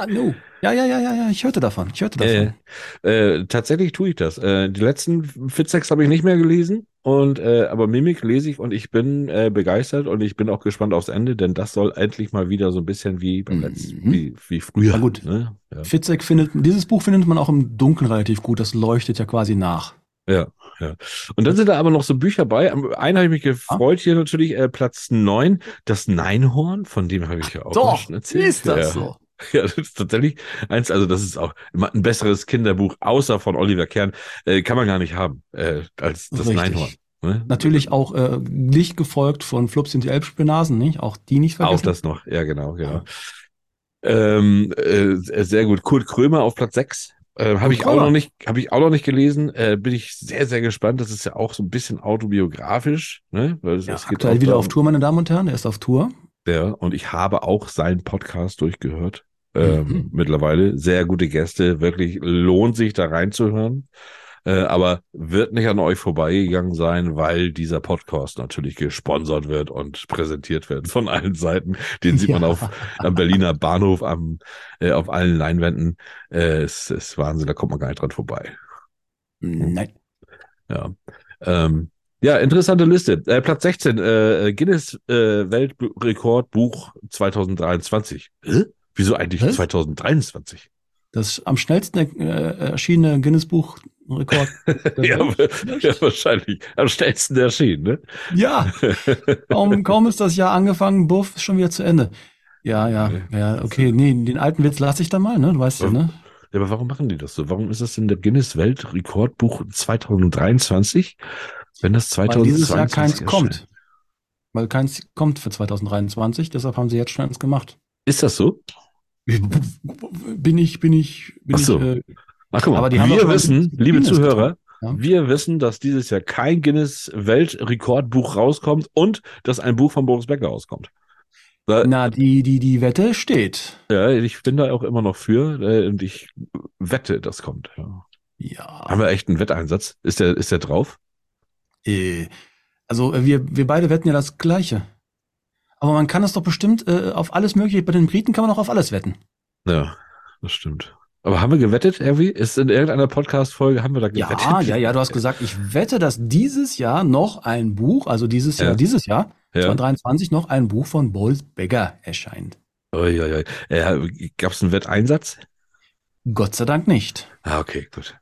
Ah, no. Ja, ja, ja, ja, ja, ich hörte davon. Ich hörte davon. Äh, äh, tatsächlich tue ich das. Äh, die letzten Fitzeks habe ich nicht mehr gelesen, und äh, aber Mimik lese ich und ich bin äh, begeistert und ich bin auch gespannt aufs Ende, denn das soll endlich mal wieder so ein bisschen wie beim Mhm. letzten, wie, wie früher. Na gut. Ne? Ja. Fitzek findet, dieses Buch findet man auch im Dunkeln relativ gut. Das leuchtet ja quasi nach. Ja, ja. Und dann sind da aber noch so Bücher bei. Am einen habe ich mich gefreut, hier natürlich äh, Platz neun, das Neinhorn, von dem habe ich ja auch Doch, schon erzählt. ist das ja. so? Ja, das ist tatsächlich eins, also das ist auch ein besseres Kinderbuch, außer von Oliver Kern, äh, kann man gar nicht haben, äh, als das Richtig. Neinhorn. Ne? Natürlich auch äh, nicht gefolgt von Flups sind die Elbspinasen, nicht? Auch die nicht vergessen. Auch das noch, ja, genau, genau. Ähm, äh, sehr gut. Kurt Krömer auf Platz 6. Äh, habe ich auch noch nicht, habe ich auch noch nicht gelesen. Äh, bin ich sehr, sehr gespannt. Das ist ja auch so ein bisschen autobiografisch, ne? Weil es, Ja, es aktuell wieder darum- auf Tour, meine Damen und Herren. Er ist auf Tour. Ja, und ich habe auch seinen Podcast durchgehört. Ähm, Mhm. mittlerweile. Sehr gute Gäste, wirklich lohnt sich da reinzuhören. Äh, aber wird nicht an euch vorbeigegangen sein, weil dieser Podcast natürlich gesponsert wird und präsentiert wird von allen Seiten. Den sieht man Ja. auf am Berliner Bahnhof, am, äh, auf allen Leinwänden. Äh, es ist Wahnsinn, da kommt man gar nicht dran vorbei. Nein. Ja. Ähm, ja, interessante Liste. Äh, Platz 16, äh, Guinness äh, Weltrekordbuch 2023. Hä? Wieso eigentlich Was? 2023? Das am schnellsten äh, erschienene Guinness-Buch-Rekord. der Ja, ja, wahrscheinlich. Am schnellsten erschienen, ne? Ja, kaum, kaum ist das Jahr angefangen, buff, ist schon wieder zu Ende. Ja, ja, ja, okay, nee, den alten Witz lasse ich da mal, ne? Du weißt ja, ne? Ja, aber warum machen die das so? Warum ist das denn der Guinness Weltrekordbuch 2023, wenn das Weil 2022 dieses Jahr keins erscheint? kommt. Weil keins kommt für 2023, deshalb haben sie jetzt schon eins gemacht. Ist das so? Bin ich, bin ich, bin Ach so. ich, äh, Ach, guck mal, Aber die wir wissen, Guinness liebe getan. Zuhörer, Ja. wir wissen, dass dieses Jahr kein Guinness Weltrekordbuch rauskommt und dass ein Buch von Boris Becker rauskommt. Da, na, die, die, die Wette steht. ja, ich bin da auch immer noch für äh, und ich wette, das kommt. Ja. Ja. Haben wir echt einen Wetteinsatz? Ist der, ist der drauf? Äh, also äh, wir, wir beide wetten ja das Gleiche. Aber man kann das doch bestimmt äh, auf alles mögliche. Bei den Briten kann man auch auf alles wetten. Ja, das stimmt. Aber haben wir gewettet, irgendwie? Ist in irgendeiner Podcast-Folge, haben wir da gewettet? Ja, ja, ja, du hast gesagt, ich wette, dass dieses Jahr noch ein Buch, also dieses Jahr, Ja. dieses Jahr, Ja. 2023, noch ein Buch von Boris Becker erscheint. Ui, ui, ui. Äh, Gab es einen Wetteinsatz? Gott sei Dank nicht. Ah, okay, gut.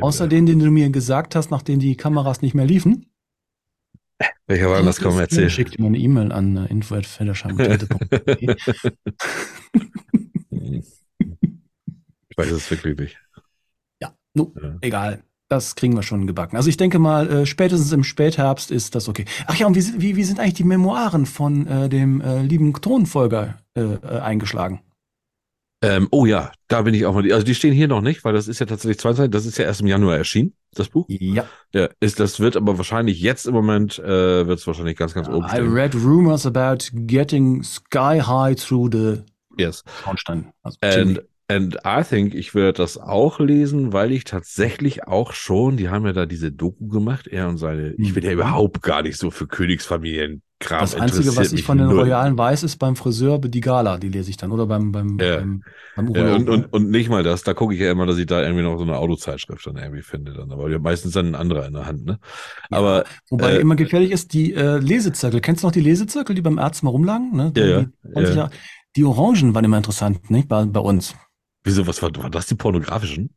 Außer den, den du mir gesagt hast, nachdem die Kameras nicht mehr liefen. Welcher war das? Komm, erzähl. Schick dir mal eine E-Mail an äh, info.federschein.de. Ich weiß es wirklich nicht. Ja, nu, Ja. egal. Das kriegen wir schon gebacken. Also ich denke mal, äh, spätestens im Spätherbst ist das okay. Ach ja, und wie, sind- wie, wie sind eigentlich die Memoiren von äh, dem äh, lieben Thronfolger äh, äh, eingeschlagen? Ähm, oh ja, da bin ich auch mal. Also die stehen hier noch nicht, weil das ist ja tatsächlich 22, das ist ja erst im Januar erschienen, das Buch. Ja. Ja, ist, das wird aber wahrscheinlich jetzt im Moment, äh, wird es wahrscheinlich ganz, ganz oben I stehen. read rumors about getting sky high through the Yes. Schornstein. Also And. And I think, ich werde das auch lesen, weil ich tatsächlich auch schon, die haben ja da diese Doku gemacht, er und seine, ich bin ja Mhm. überhaupt gar nicht so für Königsfamilienkram das Einzige, was ich von den null. Royalen weiß, ist beim Friseur die Gala, die lese ich dann. Oder beim, beim, Ja. beim, beim Ja, und, und, und nicht mal das, da gucke ich ja immer, dass ich da irgendwie noch so eine Autozeitschrift dann irgendwie finde dann. Aber die haben meistens dann ein anderer in der Hand, ne? Aber Wobei äh, immer gefährlich ist, die äh, Lesezirkel. Kennst du noch die Lesezirkel, die beim Arzt mal rumlagen? Ne? Ja, ja, Die, 20 ja. Jahre- die Orangen waren immer interessant, nicht? Bei, bei uns. Wieso, was war, war das die pornografischen?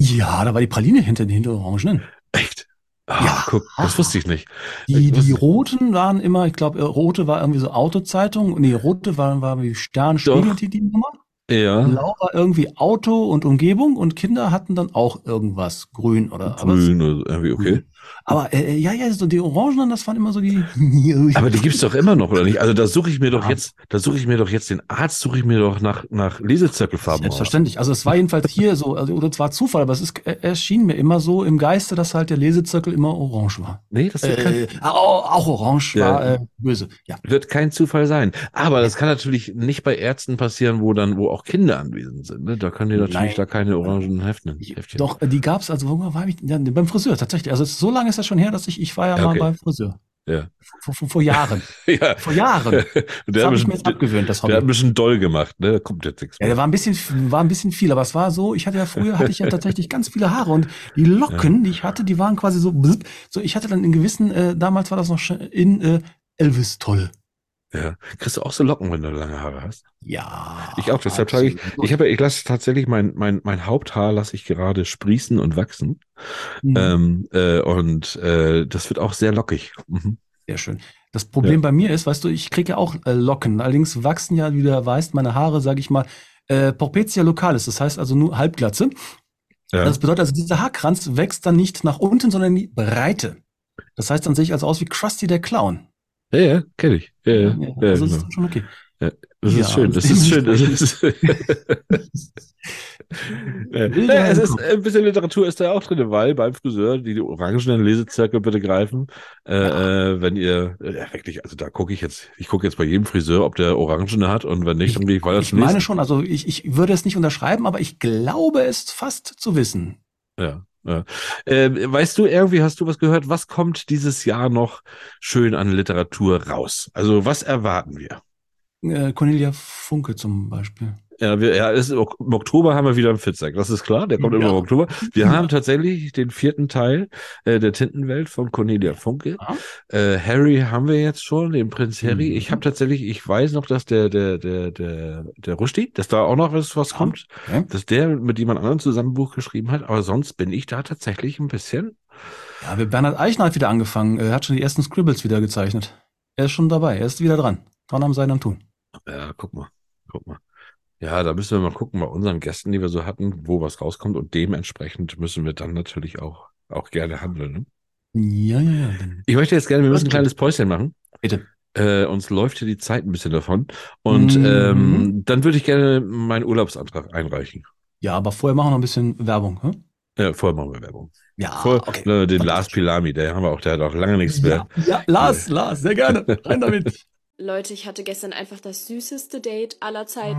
Ja, da war die Praline hinter den hinter Orangen. Echt? Ah, Ja. guck, das wusste ich nicht. Die, Ich die roten waren immer, ich glaube, rote war irgendwie so Autozeitung. Nee, rote war, war wie Stern, Spiegel, die, die Nummer. Ja, Blau war irgendwie Auto und Umgebung und Kinder hatten dann auch irgendwas grün oder grün oder irgendwie, okay. Aber äh, ja, ja, so die Orangen, das waren immer so die. Aber die gibt's doch immer noch, oder nicht? Also da suche ich mir doch Ja. jetzt, da suche ich mir doch jetzt den Arzt, suche ich mir doch nach, nach Lesezirkelfarben. Selbstverständlich. Also es war jedenfalls hier so, also, oder es war Zufall, aber es ist, äh, erschien mir immer so im Geiste, dass halt der Lesezirkel immer orange war. Nee, das kein, Äh, auch, auch orange Ja. war äh, böse. Ja. wird kein Zufall sein. Aber das kann natürlich nicht bei Ärzten passieren, wo dann, wo auch Kinder anwesend sind. Ne? Da können die natürlich Nein. da keine orangen Heften. Heftchen. Doch, äh, die gab's also, wo war ich? Ja, beim Friseur, tatsächlich. Also es- so lange ist das schon her, dass ich, ich war ja, Ja, mal okay. beim Friseur. Ja. Vor, vor, vor Jahren. ja. Vor Jahren. der, Das habe ich ein mir bisschen, jetzt abgewöhnt, das der hat ein Hobby. bisschen doll gemacht, ne? Da kommt jetzt nichts Ja, mehr. der war ein bisschen, war ein bisschen viel, aber es war so, ich hatte ja früher, hatte ich ja tatsächlich ganz viele Haare und die Locken, die ich hatte, die waren quasi so, so ich hatte dann in gewissen, äh, damals war das noch in äh, Elvis toll. Ja. Kriegst du auch so Locken, wenn du lange Haare hast? Ja. Ich auch, deshalb trage ich, ich habe, ich lasse tatsächlich mein, mein, mein Haupthaar lasse ich gerade sprießen und wachsen. Mhm. Ähm, äh, und äh, das wird auch sehr lockig. Mhm. Sehr schön. Das Problem bei mir ist, weißt du, ich kriege ja auch äh, Locken. Allerdings wachsen ja, wie du weißt, meine Haare, sage ich mal, äh, Porpetia localis. Das heißt also nur Halbglatze. Ja. Das bedeutet also, dieser Haarkranz wächst dann nicht nach unten, sondern in die Breite. Das heißt, dann sehe ich also aus wie Krusty der Clown. Ja, ja, kenne ich. Ja, ja, ja, also das genau. ist schon okay. Ja, das Ja, ist schön. Das also ist schön. Das ist, ja, es ist ein bisschen Literatur ist da auch drin, weil beim Friseur die, die orangenen Lesezirkel bitte greifen. Äh, äh, wenn ihr äh, wirklich, also da gucke ich jetzt, ich gucke jetzt bei jedem Friseur, ob der orangene hat und wenn nicht, dann gehe ich weiter Ich meine nächsten. schon, also ich, ich würde es nicht unterschreiben, aber ich glaube es fast zu wissen. Ja, ja. Äh, weißt du, irgendwie hast du was gehört? Was kommt dieses Jahr noch schön an Literatur raus? Also was erwarten wir? Äh, Cornelia Funke zum Beispiel. Ja, wir, ja, ist, im Oktober haben wir wieder einen Fitzek, das ist klar, der kommt immer Ja. im Oktober. Wir Ja. haben tatsächlich den vierten Teil äh, der Tintenwelt von Cornelia Funke. Ja. Äh, Harry haben wir jetzt schon, den Prinz Harry. Mhm. Ich habe tatsächlich, ich weiß noch, dass der, der, der, der, der Rushdie, dass da auch noch was, was kommt, dass der mit jemand anderem zusammen ein Buch geschrieben hat, aber sonst bin ich da tatsächlich ein bisschen. Ja, wir- Bernhard Eichner hat wieder angefangen. Er hat schon die ersten Scribbles wieder gezeichnet. Er ist schon dabei. Er ist wieder dran. Dran am Sein am Tun. Ja, guck mal, guck mal. Ja, da müssen wir mal gucken bei unseren Gästen, die wir so hatten, wo was rauskommt und dementsprechend müssen wir dann natürlich auch, auch gerne handeln. Ne? Ja, ja, ja. Ich möchte jetzt gerne, wir müssen ein kleines Päuschen machen. bitte. Äh, uns läuft hier die Zeit ein bisschen davon. Und Mhm. ähm, dann würde ich gerne meinen Urlaubsantrag einreichen. Ja, aber vorher machen wir noch ein bisschen Werbung. Hm? Äh, vorher machen wir Werbung. Ja, Vor, okay. äh, den. Lars Pilami, der haben wir auch, der hat auch lange nichts mehr. Ja, ja, Lars, Lars, sehr gerne. Rein damit. Leute, ich hatte gestern einfach das süßeste Date aller Zeiten.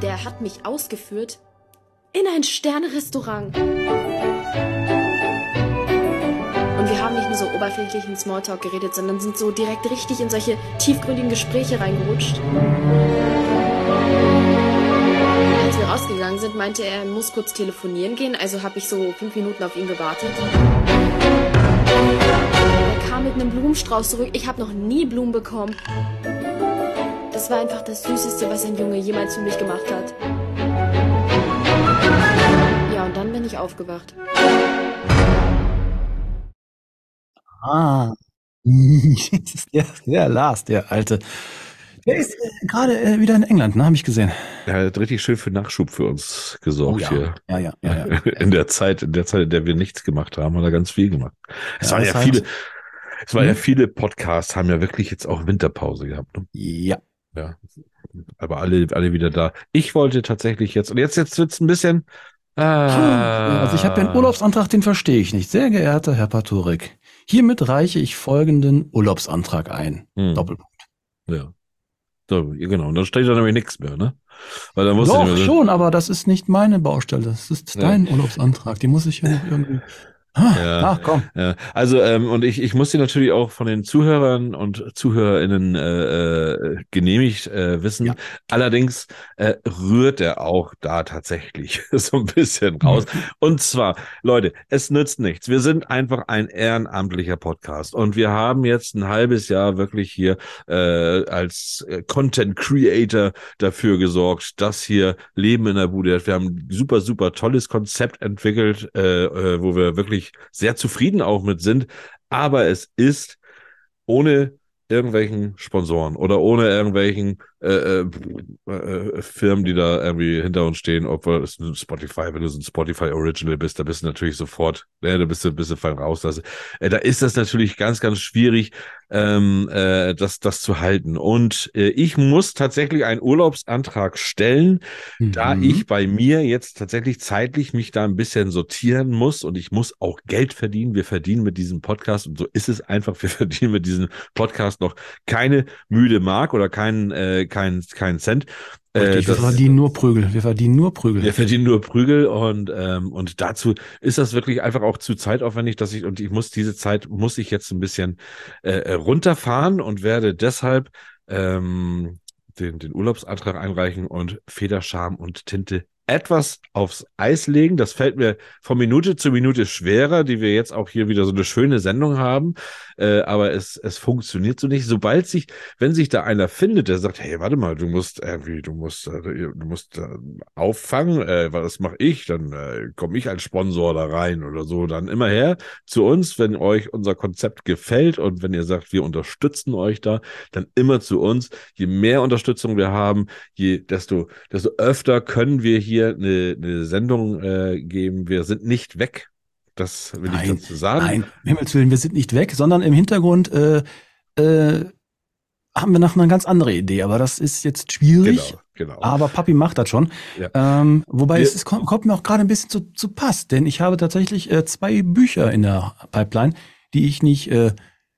Der hat mich ausgeführt in ein Sternerestaurant. Und wir haben nicht nur so oberflächlichen Smalltalk geredet, sondern sind so direkt richtig in solche tiefgründigen Gespräche reingerutscht. Als wir rausgegangen sind, meinte er, er muss kurz telefonieren gehen, also habe ich so fünf Minuten auf ihn gewartet. Er kam mit einem Blumenstrauß zurück. Ich habe noch nie Blumen bekommen. Das war einfach das Süßeste, was ein Junge jemals für mich gemacht hat. Ja, und dann bin ich aufgewacht. Ah. Der Lars, der Alte. Der ist äh, gerade äh, wieder in England, ne? Habe ich gesehen. Er hat richtig schön für Nachschub für uns gesorgt ja. hier. Ja, ja, ja. ja. In der Zeit, in der Zeit, in der wir nichts gemacht haben, hat er ganz viel gemacht. Es waren ja heißt- viele, es waren Hm? ja viele Podcasts, haben ja wirklich jetzt auch Winterpause gehabt. Ne? Ja. Ja. Aber alle, alle wieder da. Ich wollte tatsächlich jetzt, und jetzt, jetzt wird's ein bisschen. Ah, Also ich habe ja einen Urlaubsantrag, den verstehe ich nicht. Sehr geehrter Herr Paturik, hiermit reiche ich folgenden Urlaubsantrag ein. Hm, Doppelpunkt. ja. So, ja, genau. Und dann steht da nämlich nichts mehr, ne? Weil dann Doch, nicht mehr schon, aber das ist nicht meine Baustelle. Das ist Ja. dein Urlaubsantrag. Den muss ich ja noch irgendwie. Ah, Ja. Ach komm. Ja, also ähm, und ich, ich muss dir natürlich auch von den Zuhörern und ZuhörerInnen äh, äh, genehmigt äh, wissen. Ja. Allerdings äh, rührt er auch da tatsächlich so ein bisschen raus. Und zwar, Leute, es nützt nichts. Wir sind einfach ein ehrenamtlicher Podcast und wir haben jetzt ein halbes Jahr wirklich hier äh, als äh, Content Creator dafür gesorgt, dass hier Leben in der Bude hat. Wir haben ein super, super tolles Konzept entwickelt, äh, äh, wo wir wirklich sehr zufrieden auch mit sind. Aber es ist ohne irgendwelchen Sponsoren oder ohne irgendwelchen äh, äh, äh, Firmen, die da irgendwie hinter uns stehen, obwohl es ein Spotify, wenn du so ein Spotify Original bist, da bist du natürlich sofort, äh, da bist du, bist du fein raus. Das, äh, da ist das natürlich ganz, ganz schwierig, ähm, äh, das, das zu halten. Und äh, ich muss tatsächlich einen Urlaubsantrag stellen, da Mhm. ich bei mir jetzt tatsächlich zeitlich mich da ein bisschen sortieren muss und ich muss auch Geld verdienen. Wir verdienen mit diesem Podcast und so ist es einfach. Wir verdienen mit diesem Podcast noch keine müde Mark oder keinen äh, keinen keinen Cent. Äh, wir verdienen nur Prügel. Wir verdienen nur Prügel. wir verdienen nur Prügel und ähm, und dazu ist das wirklich einfach auch zu zeitaufwendig, dass ich und ich muss diese Zeit muss ich jetzt ein bisschen äh, äh, runterfahren und werde deshalb ähm, den den Urlaubsantrag einreichen und Federscham und Tinte etwas aufs Eis legen. Das fällt mir von Minute zu Minute schwerer, die wir jetzt auch hier wieder so eine schöne Sendung haben. Äh, aber es, es funktioniert so nicht. Sobald sich, wenn sich da einer findet, der sagt, hey, warte mal, du musst irgendwie, du musst, äh, du musst äh, auffangen, äh, was mache ich? Dann äh, komme ich als Sponsor da rein oder so. Dann immer her zu uns, wenn euch unser Konzept gefällt und wenn ihr sagt, wir unterstützen euch da, dann immer zu uns. Je mehr Unterstützung wir haben, je desto, desto öfter können wir hier eine, eine Sendung äh, geben. Wir sind nicht weg. Das will Nein, ich dazu sagen. Nein, um Himmels Willen, wir sind nicht weg, sondern im Hintergrund äh, äh, haben wir noch eine ganz andere Idee, aber das ist jetzt schwierig. Genau, genau. Aber Papi macht das schon. Ja. Ähm, wobei Wir- es, es kommt, kommt mir auch gerade ein bisschen zu, zu Pass, denn ich habe tatsächlich äh, zwei Bücher in der Pipeline, die ich nicht äh,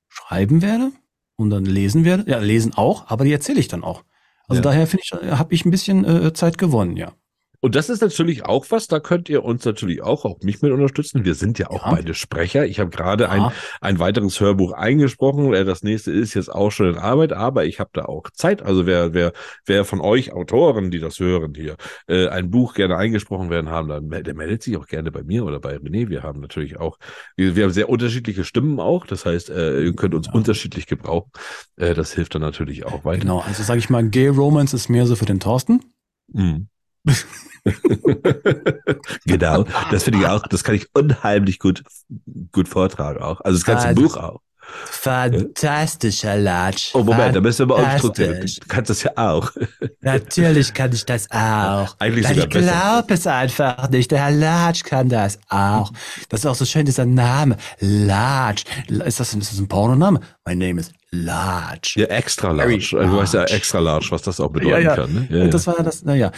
schreiben werde und dann lesen werde. Ja, lesen auch, aber die erzähle ich dann auch. Also Ja. daher finde ich, habe ich ein bisschen äh, Zeit gewonnen, ja. Und das ist natürlich auch was, da könnt ihr uns natürlich auch, auch mich mit unterstützen. Wir sind ja auch Ja. beide Sprecher. Ich habe gerade ein, Ja. ein weiteres Hörbuch eingesprochen. Äh, Das nächste ist jetzt auch schon in Arbeit, aber ich habe da auch Zeit. Also wer, wer, wer von euch Autoren, die das hören hier, äh, ein Buch gerne eingesprochen werden haben, dann der meldet sich auch gerne bei mir oder bei René. Wir haben natürlich auch, wir, wir haben sehr unterschiedliche Stimmen auch. Das heißt, äh, ihr könnt uns Ja. unterschiedlich gebrauchen. Äh, das hilft dann natürlich auch weiter. Genau, also sage ich mal, Gay Romance ist mehr so für den Thorsten. Mhm. genau, das finde ich auch, das kann ich unheimlich gut, gut vortragen auch. Also das ganze Ah, Buch auch. Fantastischer Latsch. Oh, Moment, da müssen wir mal umstrukturieren. Du kannst das ja auch. Natürlich kann ich das auch. Eigentlich ich sogar besser. glaube es einfach nicht. Der Herr Latsch kann das auch. Das ist auch so schön, dieser Name. Latsch. Ist das, ist das ein Pornoname? Mein Name ist Latsch. Ja, extra large. Very Also, du weißt ja large. extra large, was das auch bedeuten Ja, ja. kann. Ne? Ja, Und das war das, naja.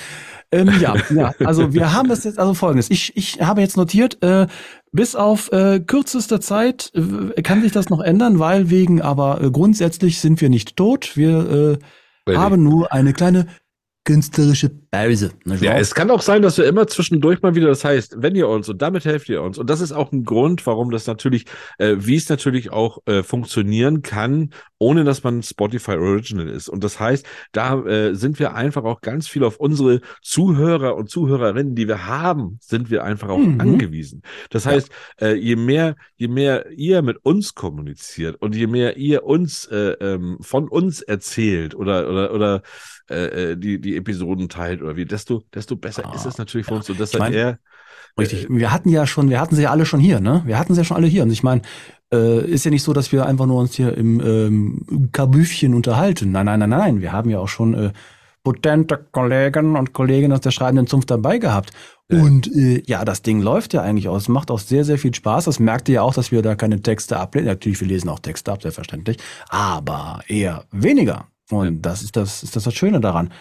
Ähm, ja, ja, also wir haben das jetzt, also folgendes. Ich, ich habe jetzt notiert, äh, bis auf äh, kürzester Zeit äh, kann sich das noch ändern, weil wegen, aber äh, grundsätzlich sind wir nicht tot. Wir äh, haben nur eine kleine künstlerische Pause. nicht Ja, es kann auch sein, dass wir immer zwischendurch mal wieder, das heißt, wenn ihr uns, und damit helft ihr uns, und das ist auch ein Grund, warum das natürlich, äh, wie es natürlich auch äh, funktionieren kann, ohne dass man Spotify Original ist. Und das heißt, da äh, sind wir einfach auch ganz viel auf unsere Zuhörer und Zuhörerinnen, die wir haben, sind wir einfach auch Mhm. angewiesen. Das heißt, äh, je mehr, je mehr ihr mit uns kommuniziert und je mehr ihr uns äh, ähm, von uns erzählt oder oder oder äh, äh, die die Episoden teilt oder wie, desto desto besser Ah, ist es natürlich für uns und Ich deshalb mein, eher Richtig. Wir hatten ja schon, wir hatten sie ja alle schon hier, ne? Wir hatten sie ja schon alle hier. Und ich meine, äh, ist ja nicht so, dass wir einfach nur uns hier im ähm, Kabüffchen unterhalten. Nein, nein, nein, nein. Wir haben ja auch schon äh, potente Kollegen und Kolleginnen aus der schreibenden Zunft dabei gehabt. Und äh, ja, das Ding läuft ja eigentlich aus. Es macht auch sehr, sehr viel Spaß. Das merkt ihr ja auch, dass wir da keine Texte ablehnen. Natürlich, wir lesen auch Texte ab, selbstverständlich. Aber eher weniger. Und das ist das, ist das das Schöne daran.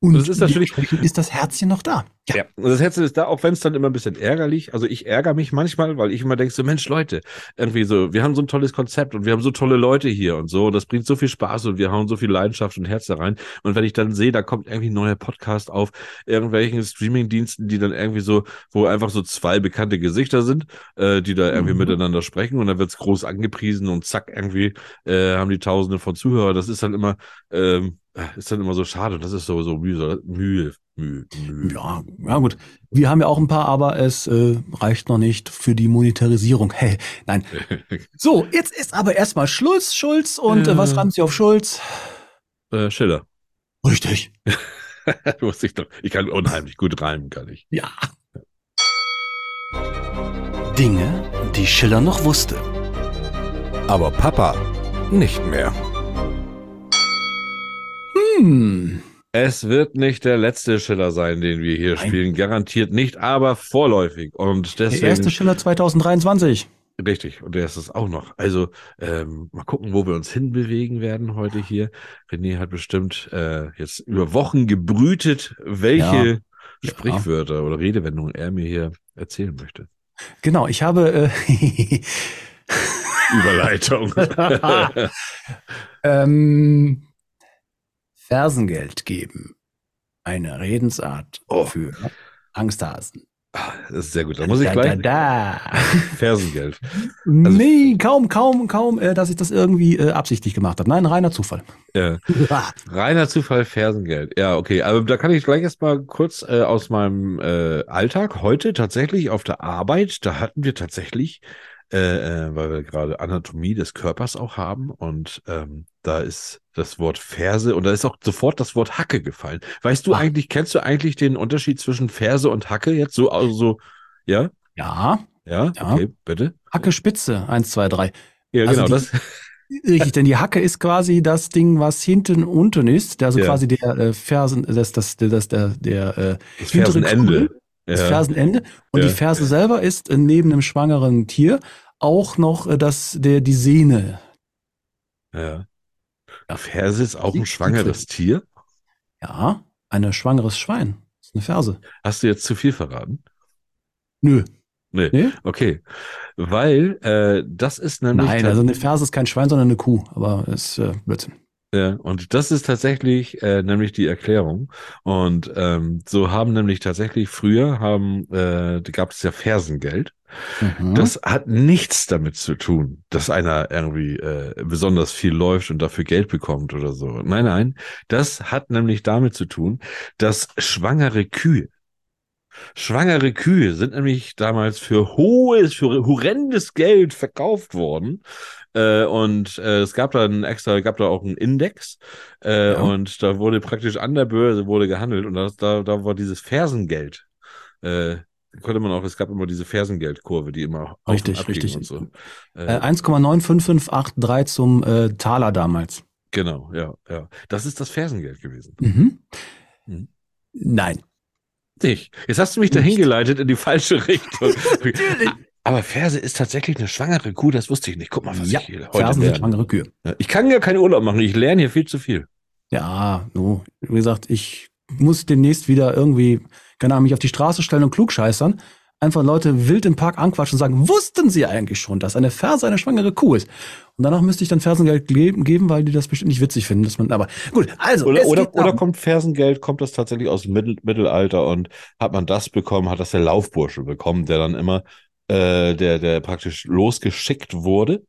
Und Das ist natürlich- ist das Herzchen noch da. Ja, und das Herzchen ist da, auch wenn es dann immer ein bisschen ärgerlich, also ich ärgere mich manchmal, weil ich immer denke so, Mensch, Leute, irgendwie so, wir haben so ein tolles Konzept und wir haben so tolle Leute hier und so, das bringt so viel Spaß und wir hauen so viel Leidenschaft und Herz da rein. Und wenn ich dann sehe, da kommt irgendwie ein neuer Podcast auf irgendwelchen Streamingdiensten, die dann irgendwie so, wo einfach so zwei bekannte Gesichter sind, äh, die da irgendwie Mhm. miteinander sprechen und dann wird's groß angepriesen und zack, irgendwie äh, haben die Tausende von Zuhörern. Das ist dann immer, ähm, ist dann immer so schade und das ist so, so Mühe, Mühe, Mühe. Ja, ja gut. Wir haben ja auch ein paar, aber es äh, reicht noch nicht für die Monetarisierung. Hey, nein. So, jetzt ist aber erstmal Schluss, Schulz. Und äh, was reimt sie auf Schulz? Äh, Schiller. Richtig. Wusste ich doch. Ich kann unheimlich gut reimen, kann ich. Ja. Dinge, die Schiller noch wusste. Aber Papa nicht mehr. Hm. Es wird nicht der letzte Schiller sein, den wir hier Nein. spielen. Garantiert nicht, aber vorläufig. Und Der deswegen. erste Schiller 2023. Richtig. Und der ist es auch noch. Also, ähm, mal gucken, wo wir uns hinbewegen werden heute hier. René hat bestimmt äh, jetzt über Wochen gebrütet, welche Ja. Sprichwörter oder Redewendungen er mir hier erzählen möchte. Genau, ich habe äh, Überleitung. ähm, Fersengeld geben. Eine Redensart Oh. für Angsthasen. das ist sehr gut. Da muss ich da, gleich da, da. Fersengeld. nee, kaum, kaum, kaum, äh, dass ich das irgendwie äh, absichtlich gemacht habe. Nein, reiner Zufall. Äh, Reiner Zufall, Fersengeld. Ja, okay. Aber da kann ich gleich erstmal kurz äh, aus meinem Alltag heute tatsächlich auf der Arbeit, da hatten wir tatsächlich, äh, äh, weil wir gerade Anatomie des Körpers auch haben und ähm, da ist das Wort Ferse und da ist auch sofort das Wort Hacke gefallen. Weißt du Ah. eigentlich, kennst du eigentlich den Unterschied zwischen Ferse und Hacke jetzt so, also so, ja? Ja, Ja, Ja. okay, bitte. Hacke Spitze, eins, zwei, drei. Ja, Also genau, das. Richtig, denn die Hacke ist quasi das Ding, was hinten unten ist, also Ja. quasi der äh, Fersen, das, das, das, der, der äh, Das Fersenende. Knubbel. Das Ja. Fersenende. Und Ja. die Ferse selber ist neben dem schwangeren Tier auch noch äh, das, der, die Sehne. Ja. Ferse ist auch ein schwangeres Tier? Ja, ein schwangeres Schwein. Das ist eine Ferse. Hast du jetzt zu viel verraten? Nö. Nee. Nee? Okay. Weil äh, das ist nämlich. Nein, also eine Ferse ist kein Schwein, sondern eine Kuh. Aber ist äh, Blödsinn. Ja, und das ist tatsächlich äh, nämlich die Erklärung. Und ähm, so haben nämlich tatsächlich früher haben, äh, da gab es ja Fersengeld. Mhm. Das hat nichts damit zu tun, dass einer irgendwie äh, besonders viel läuft und dafür Geld bekommt oder so. Nein, nein, das hat nämlich damit zu tun, dass schwangere Kühe, schwangere Kühe sind nämlich damals für hohes, für horrendes Geld verkauft worden. Äh, und äh, es gab da einen extra, gab da auch einen Index äh, Ja. und da wurde praktisch an der Börse wurde gehandelt und das, da, da war dieses Fersengeld. Äh, konnte man auch, es gab immer diese Fersengeldkurve, die immer auf Richtig, richtig. und so. Äh, Äh, 1,95583 zum äh, Taler damals. genau, ja, ja. Das ist das Fersengeld gewesen. Mhm. Mhm. Nein. Nicht. Jetzt hast du mich dahin geleitet in die falsche Richtung. Aber Ferse ist tatsächlich eine schwangere Kuh, das wusste ich nicht. Guck mal, was Ja, ich hier heute Fersen sind schwangere Kühe. Ich kann ja keinen Urlaub machen, ich lerne hier viel zu viel. Ja, no. Wie gesagt, ich muss demnächst wieder irgendwie, keine Ahnung, mich auf die Straße stellen und klugscheißern. Einfach Leute wild im Park anquatschen und sagen, wussten sie eigentlich schon, dass eine Ferse eine schwangere Kuh ist? Und danach müsste ich dann Fersengeld geben, weil die das bestimmt nicht witzig finden. Dass man, aber gut, also. Oder, oder, oder kommt Fersengeld, kommt das tatsächlich aus dem Mittel, Mittelalter und hat man das bekommen, hat das der Laufbursche bekommen, der dann immer, äh, der, der praktisch losgeschickt wurde.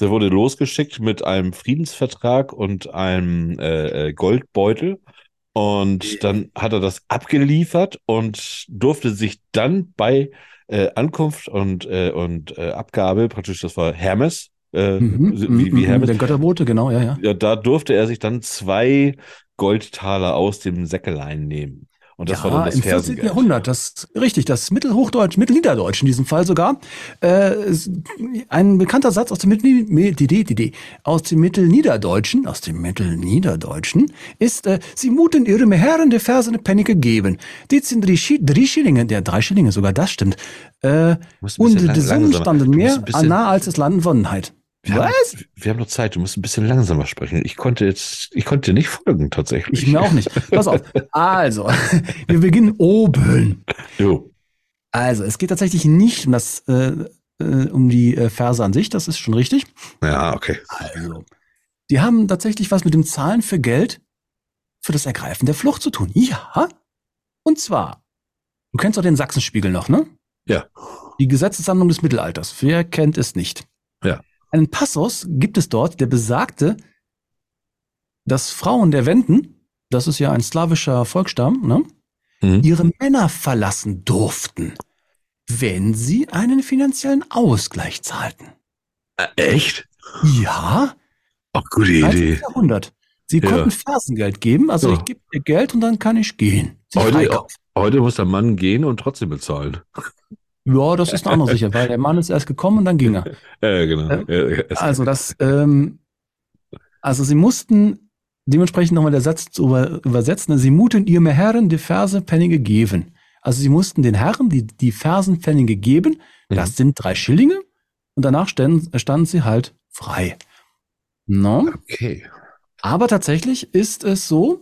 Der wurde losgeschickt mit einem Friedensvertrag und einem äh, äh, Goldbeutel. Und dann hat er das abgeliefert und durfte sich dann bei äh, Ankunft und, äh, und äh, Abgabe, praktisch, das war Hermes, äh, Mhm, wie, wie mhm, Hermes, Der Götterbote, genau, ja, ja. ja, da durfte er sich dann zwei Goldtaler aus dem Säckelein nehmen. Und das ja, war dann das im 14. Fersengeld. Jahrhundert, das richtig, das Mittelhochdeutsch, Mittelniederdeutsch in diesem Fall sogar. Äh, ein bekannter Satz aus dem Mittel, aus dem Mittelniederdeutschen, aus dem Mittelniederdeutschen ist, äh, sie muten ihrem Herren der Verse eine Pennige geben. Die sind drei, Schi- drei Schillinge, der drei Schillinge sogar, das stimmt. Äh, und die Summen standen mehr nah als das Land Wonnenheit. Wir haben, Was? wir haben noch Zeit, du musst ein bisschen langsamer sprechen. Ich konnte jetzt, ich konnte nicht folgen, tatsächlich. Ich mir auch nicht. Pass auf. Also, wir beginnen oben. Jo. Also, es geht tatsächlich nicht um das, äh, äh, um die äh, Verse an sich, das ist schon richtig. Ja, okay. Also, die haben tatsächlich was mit dem Zahlen für Geld für das Ergreifen der Flucht zu tun. Ja. Und zwar, du kennst doch den Sachsenspiegel noch, ne? Ja. Die Gesetzessammlung des Mittelalters. Wer kennt es nicht? Einen Passus gibt es dort, der besagte, dass Frauen der Wenden, das ist ja ein slawischer Volksstamm, ne? Mhm. ihre Männer verlassen durften, wenn sie einen finanziellen Ausgleich zahlten. Äh, echt? Ja, Ach, gute 13. Idee. Jahrhundert. Sie Ja. konnten Fersengeld geben, also Ja. ich gebe dir Geld und dann kann ich gehen. Sie Heute, heute muss der Mann gehen und trotzdem bezahlen. Ja, das ist eine andere Sicherheit, weil der Mann ist erst gekommen und dann ging er. Ja, genau. Es- Also das, ähm, also sie mussten dementsprechend nochmal der Satz zu über, übersetzen, sie muten ihrem Herren die Fersenpfennige geben. Also sie mussten den Herren die, die Fersenpfennige geben, das sind drei Schillinge und danach standen, standen sie halt frei. No? Okay. Aber tatsächlich ist es so,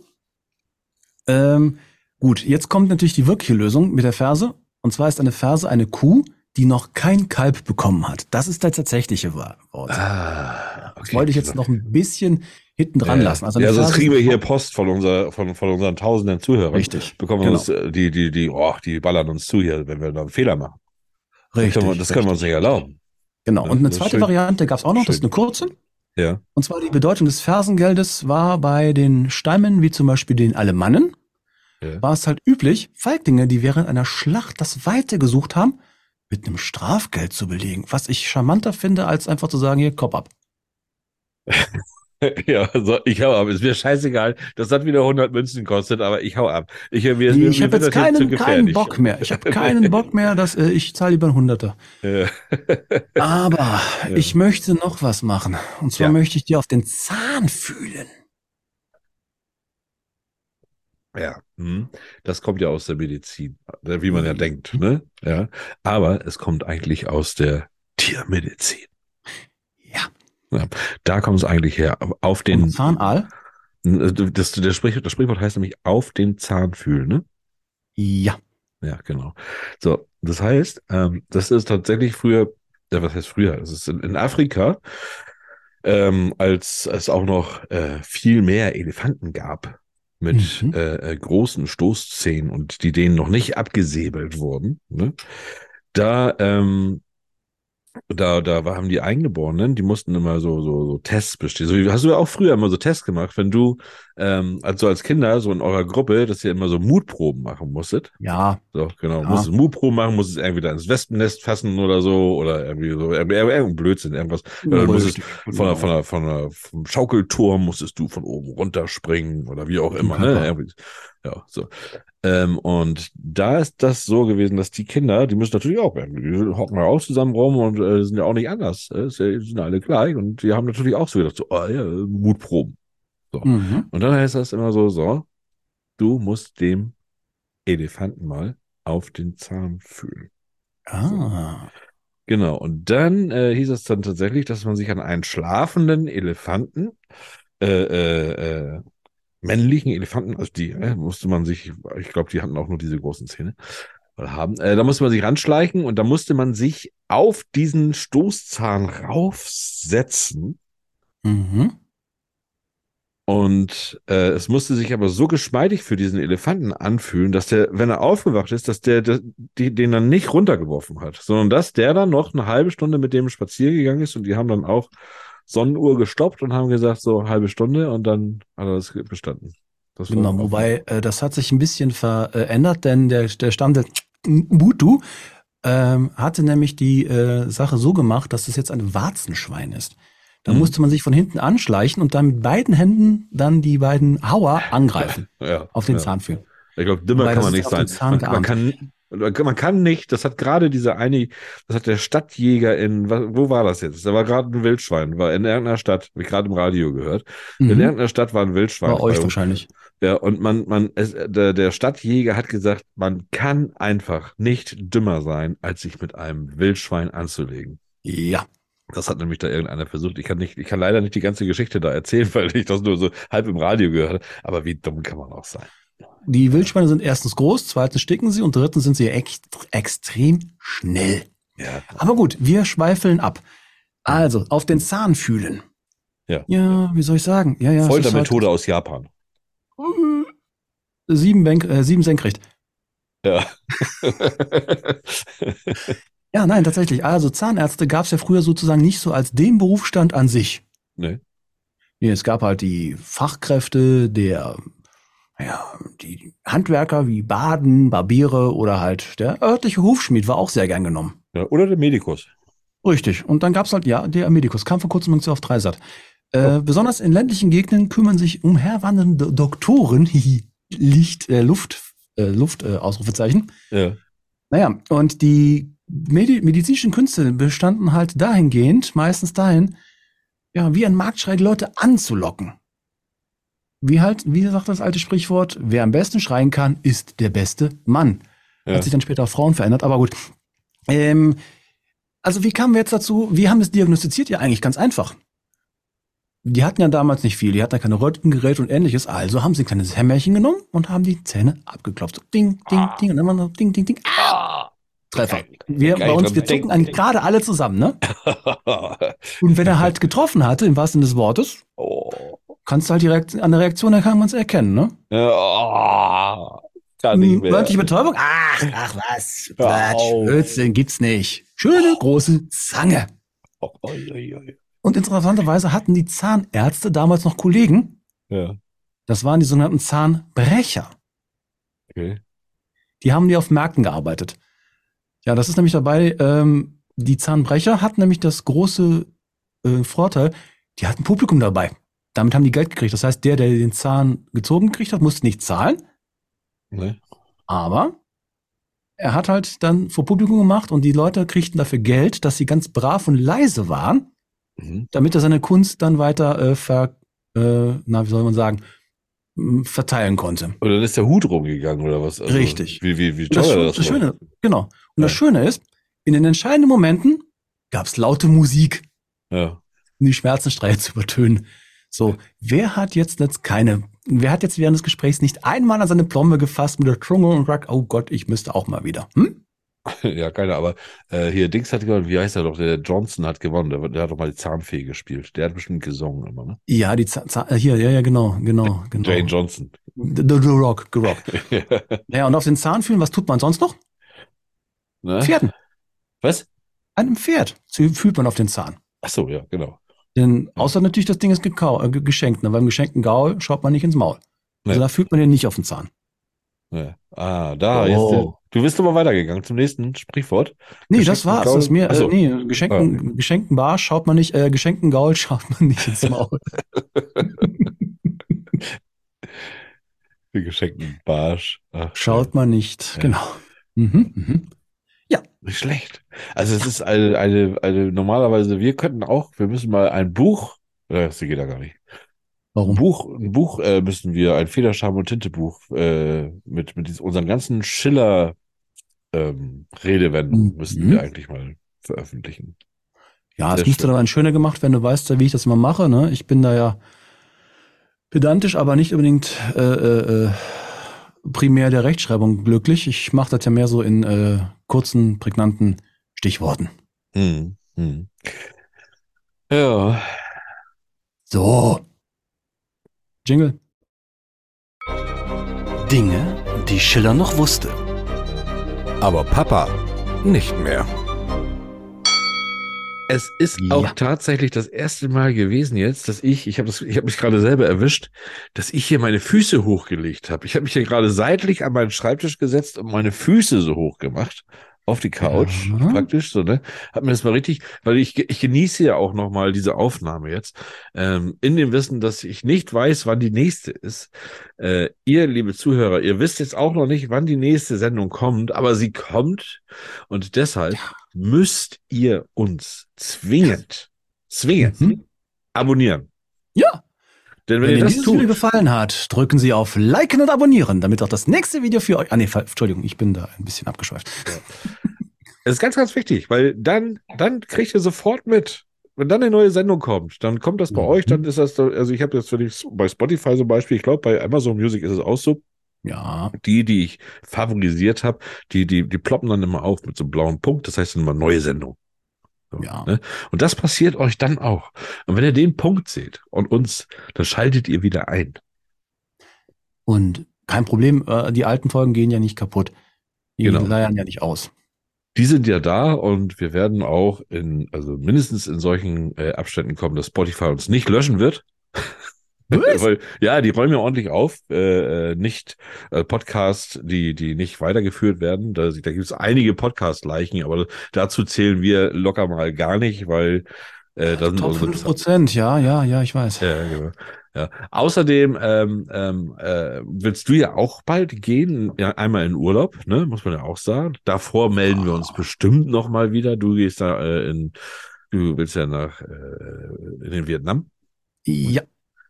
ähm, gut, jetzt kommt natürlich die wirkliche Lösung mit der Ferse. Und zwar ist eine Ferse eine Kuh, die noch kein Kalb bekommen hat. Das ist der tatsächliche Wort. Ah, Das wollte ich jetzt noch ein bisschen hinten dran lassen. Also ja, sonst kriegen wir hier Post von, unser, von, von unseren tausenden Zuhörern. Richtig, Bekommen genau. uns, äh, die, die, die, oh, die ballern uns zu hier, wenn wir da einen Fehler machen. Das Richtig, können wir, das können wir uns nicht erlauben. Genau. Ja, Und eine das zweite schön. Variante gab es auch noch, das ist Schön. eine kurze. Ja. Und zwar die Bedeutung des Fersengeldes war bei den Stämmen, wie zum Beispiel den Alemannen, Ja. war es halt üblich, Feiglinge, die während einer Schlacht das Weite gesucht haben, mit einem Strafgeld zu belegen. Was ich charmanter finde, als einfach zu sagen, hier, Kopf ab. Ja, so, ich hau ab. Ist mir scheißegal, das wieder 100 Münzen kostet, aber ich hau ab. Ich, mir, mir, ich habe jetzt keinen, keinen. Bock mehr. Ich habe keinen Bock mehr, dass äh, ich zahle lieber einen Hunderter. Ja. Aber ich möchte noch was machen. Und zwar Ja. möchte ich dir auf den Zahn fühlen. Ja, hm. das kommt ja aus der Medizin, äh, wie man ja denkt, ne? Ja, aber es kommt eigentlich aus der Tiermedizin. Ja. Ja, da kommt es eigentlich her. Auf den Und Zahnal? Das, das, Sprichwort, das Sprichwort heißt nämlich auf den Zahn fühlen, ne? Ja. Ja, genau. So, das heißt, ähm, das ist tatsächlich früher, ja, was heißt früher? Es ist in, in Afrika, ähm, als es auch noch äh, viel mehr Elefanten gab mit Mhm. äh, äh, großen Stoßzähnen und die denen noch nicht abgesäbelt wurden, ne? Da, ähm, da, da haben die Eingeborenen, die mussten immer so, so, so Tests bestehen. So, wie- hast du ja auch früher immer so Tests gemacht, wenn du, ähm, also als Kinder, so in eurer Gruppe, dass ihr immer so Mutproben machen musstet. Ja. So, genau. Ja. Musst du Mutproben machen, musst es irgendwie da ins Wespennest fassen oder so, oder irgendwie so, irgendwie, irgendein Blödsinn, irgendwas. Oder du musstest von der, von der, von der, vom Schaukelturm musstest du von oben runterspringen oder wie auch immer, ne? Irgendwie, ja, so. Ähm, und da ist das so gewesen, dass die Kinder, die müssen natürlich auch die hocken da auch zusammen rum und äh, sind ja auch nicht anders. Äh, ja- sind alle gleich und die haben natürlich auch so gedacht, so, oh ja, Mutproben. So. Mhm. Und dann heißt das immer so, so, du musst dem Elefanten mal auf den Zahn fühlen. Ah. Genau. Und dann äh, hieß es dann tatsächlich, dass man sich an einen schlafenden Elefanten, äh, äh, äh, männlichen Elefanten, also die äh, musste man sich, ich glaube, die hatten auch nur diese großen Zähne, oder haben, äh, da musste man sich ranschleichen und da musste man sich auf diesen Stoßzahn raufsetzen. Mhm. Und äh, es musste sich aber so geschmeidig für diesen Elefanten anfühlen, dass der, wenn er aufgewacht ist, dass der, der die, den dann nicht runtergeworfen hat, sondern dass der dann noch eine halbe Stunde mit dem spazieren gegangen ist und die haben dann auch Sonnenuhr gestoppt und haben gesagt, so halbe Stunde und dann hat er das bestanden. Das Genau, wobei äh, das hat sich ein bisschen verändert, denn der, der Stamm der Mbutu ähm, hatte nämlich die äh, Sache so gemacht, dass es jetzt ein Warzenschwein ist. Da Mhm. musste man sich von hinten anschleichen und dann mit beiden Händen dann die beiden Hauer angreifen, ja, auf den ja. Zahn führen. Ich glaube, dümmer Wobei, kann das man nicht sein. Man, man, kann, man kann- nicht, das hat gerade dieser eine, das hat der Stadtjäger in, wo war das jetzt? Da war gerade ein Wildschwein, war in irgendeiner Stadt, habe ich gerade im Radio gehört. In Mhm. irgendeiner Stadt war ein Wildschwein. Bei euch Bei- wahrscheinlich. Ja, und man, man, es, der, der Stadtjäger hat gesagt, man kann einfach nicht dümmer sein, als sich mit einem Wildschwein anzulegen. Ja. Das hat nämlich da irgendeiner versucht. Ich kann nicht, ich kann leider nicht die ganze Geschichte da erzählen, weil ich das nur so halb im Radio gehört habe. Aber wie dumm kann man auch sein? Die Wildschweine sind erstens groß, zweitens sticken sie und drittens sind sie ex extrem schnell. Ja. Aber gut, wir schweifeln ab. Also, auf den Zahn fühlen. Ja. Ja, wie soll ich sagen? Ja, ja. Foltermethode aus Japan. Halt, äh, sieben, Bank, äh, sieben senkrecht. Ja. Ja, nein, tatsächlich. Also Zahnärzte gab es ja früher sozusagen nicht so als den Berufsstand an sich. nee. Nee, es gab halt die Fachkräfte, der, ja, die Handwerker wie Baden, Barbiere oder halt der örtliche Hufschmied war auch sehr gern genommen. Ja, oder der Medikus. Richtig. Und dann gab's halt, ja, der Medikus, kam vor kurzem auf Dreisat. Äh, besonders in ländlichen Gegenden kümmern sich umherwandernde Doktoren, Licht, äh, Luft, äh, Luft, äh, Ausrufezeichen. Ja. Naja, und die Medi medizinischen Künste bestanden halt dahingehend, meistens dahin, ja, wie ein Marktschrei die Leute anzulocken. Wie halt, wie sagt das alte Sprichwort, wer am besten schreien kann, ist der beste Mann. Ja. Hat sich dann später auf Frauen verändert, aber gut. Ähm, also wie kamen wir jetzt dazu? Wir haben es diagnostiziert ja eigentlich ganz einfach. Die hatten ja damals nicht viel, die hatten ja keine Röntgengeräte und ähnliches, also haben sie ein kleines Hämmerchen genommen und haben die Zähne abgeklopft. So ding, ding, ding und immer so ding, ding, ding. Ah! Treffer. Wir, bei uns, wir zucken eigentlich gerade alle zusammen, ne? Und wenn er halt getroffen hatte, im wahrsten Sinne des Wortes, oh. Kannst du halt die Reaktion, an der Reaktion kann man es erkennen, ne? Ja, oh. Kann nicht mehr. Örtliche Betäubung? Ach, ach was. Quatsch. Blödsinn gibt's nicht. Schöne große Zange. Oh, oi. Und interessanterweise hatten die Zahnärzte damals noch Kollegen. Ja, Das waren die sogenannten Zahnbrecher. okay. Die haben die auf Märkten gearbeitet. Ja, das ist nämlich dabei, ähm, die Zahnbrecher hatten nämlich das große äh, Vorteil, die hatten Publikum dabei. Damit haben die Geld gekriegt. Das heißt, der, der den Zahn gezogen gekriegt hat, musste nicht zahlen, Ne? aber er hat halt dann vor Publikum gemacht und die Leute kriegten dafür Geld, dass sie ganz brav und leise waren, Mhm. damit er seine Kunst dann weiter äh, ver, äh, na, wie soll man sagen, verteilen konnte. Und dann ist der Hut rumgegangen oder was? Also, Richtig. Wie, wie, wie Und das, das, das, war. Schöne, genau. Und das Ja. Schöne ist, in den entscheidenden Momenten gab es laute Musik, Ja. um die Schmerzensstreie zu übertönen. So, wer hat jetzt jetzt keine, wer hat jetzt während des Gesprächs nicht einmal an seine Plombe gefasst mit der Zunge und sagt, oh Gott, ich müsste auch mal wieder. Hm? ja, keiner, aber äh, hier Dings hat gewonnen, wie heißt er doch? Der Johnson hat gewonnen, der, der hat doch mal die Zahnfee gespielt. Der hat bestimmt gesungen immer, ne? Ja, die Z Z hier, ja, ja, genau, genau, genau. Jane Johnson. The, the, the Rock, The Rock. Ja, und auf den Zahn fühlen, was tut man sonst noch? ne? Pferden. Was? Einem Pferd fühlt man auf den Zahn. Ach so, ja, genau. Denn außer natürlich, das Ding ist gekau äh, ge- geschenkt. Ne? Beim geschenkten Gaul schaut man nicht ins Maul. Also Nee. da fühlt man den nicht auf den Zahn. Ja. Ah, da, Oh. jetzt, der- du bist aber weitergegangen zum nächsten Sprichwort. Nee, das war's. Gaul? Das ist mir, so. äh, nee, geschenkten, geschenkten Barsch schaut man nicht, äh, geschenkten Gaul schaut man nicht ins Maul. Geschenkten Barsch. Ach, Schaut man nicht, Ja. genau. Mhm, mhm. Nicht schlecht. Also es ist eine, eine, eine, normalerweise, wir könnten auch, wir müssen mal ein Buch, äh, das geht da gar nicht. Ein Warum? Buch, ein Buch äh, müssen wir, ein Federscham und Tintebuch äh, mit, mit dies, unseren ganzen Schiller ähm, Redewendungen Mhm. müssten wir eigentlich mal veröffentlichen. Ja, es Sehr müsste schön. dann schöner gemacht, wenn du weißt, wie ich das immer mache. Ne? Ich bin da ja pedantisch, aber nicht unbedingt äh, äh, äh, primär der Rechtschreibung glücklich. Ich mache das ja mehr so in äh, kurzen, prägnanten Stichworten. Hm, hm. Ja, So. Jingle. Dinge, die Schiller noch wusste. Aber Papa nicht mehr. Es ist Ja. auch tatsächlich das erste Mal gewesen jetzt, dass ich, ich habe habe mich gerade selber erwischt, dass ich hier meine Füße hochgelegt habe. Ich habe mich hier gerade seitlich an meinen Schreibtisch gesetzt und meine Füße so hoch gemacht auf die Couch, Ja. praktisch so, ne? Hab mir das mal richtig, weil ich, ich genieße ja auch noch mal diese Aufnahme jetzt, ähm, in dem Wissen, dass ich nicht weiß, wann die nächste ist. Äh, ihr, liebe Zuhörer, ihr wisst jetzt auch noch nicht, wann die nächste Sendung kommt, aber sie kommt und deshalb müsst ihr uns zwingend, zwingend Mhm. abonnieren. Ja. Denn wenn, Wenn Ihnen das dieses tut, Video gefallen hat, drücken Sie auf Liken und Abonnieren, damit auch das nächste Video für euch. Ah, nee, Entschuldigung, ich bin da ein bisschen abgeschweift. das ist ganz, ganz wichtig, weil dann, dann kriegt ihr sofort mit. Wenn dann eine neue Sendung kommt, dann kommt das bei Mhm. euch, dann ist das, da- also ich habe jetzt, wenn ich bei Spotify zum Beispiel, ich glaube, bei Amazon Music ist es auch so, Ja. die, die ich favorisiert habe, die, die, die ploppen dann immer auf mit so einem blauen Punkt, das heißt dann immer neue Sendung. So, Ja. ne? Und das passiert euch dann auch. Und wenn ihr den Punkt seht und uns, dann schaltet ihr wieder ein. Und kein Problem, äh, die alten Folgen gehen ja nicht kaputt. Die Genau. leiern ja nicht aus. Die sind ja da und wir werden auch in, also mindestens in solchen äh, Abständen kommen, dass Spotify uns nicht löschen wird. Weil, ja, die räumen ja ordentlich auf. Äh, äh, nicht äh, Podcasts, die, die nicht weitergeführt werden. Da, da gibt es einige Podcast-Leichen, aber dazu zählen wir locker mal gar nicht, weil äh, da sind Top unsere 5 Prozent, ja, ja, ja, ich weiß. Ja, genau. Ja. Außerdem ähm, ähm, äh, willst du ja auch bald gehen, ja, einmal in Urlaub, ne? Muss man ja auch sagen. Davor melden wir uns bestimmt noch mal wieder. Du gehst da äh, in, du willst ja nach äh, in den Vietnam. Ja,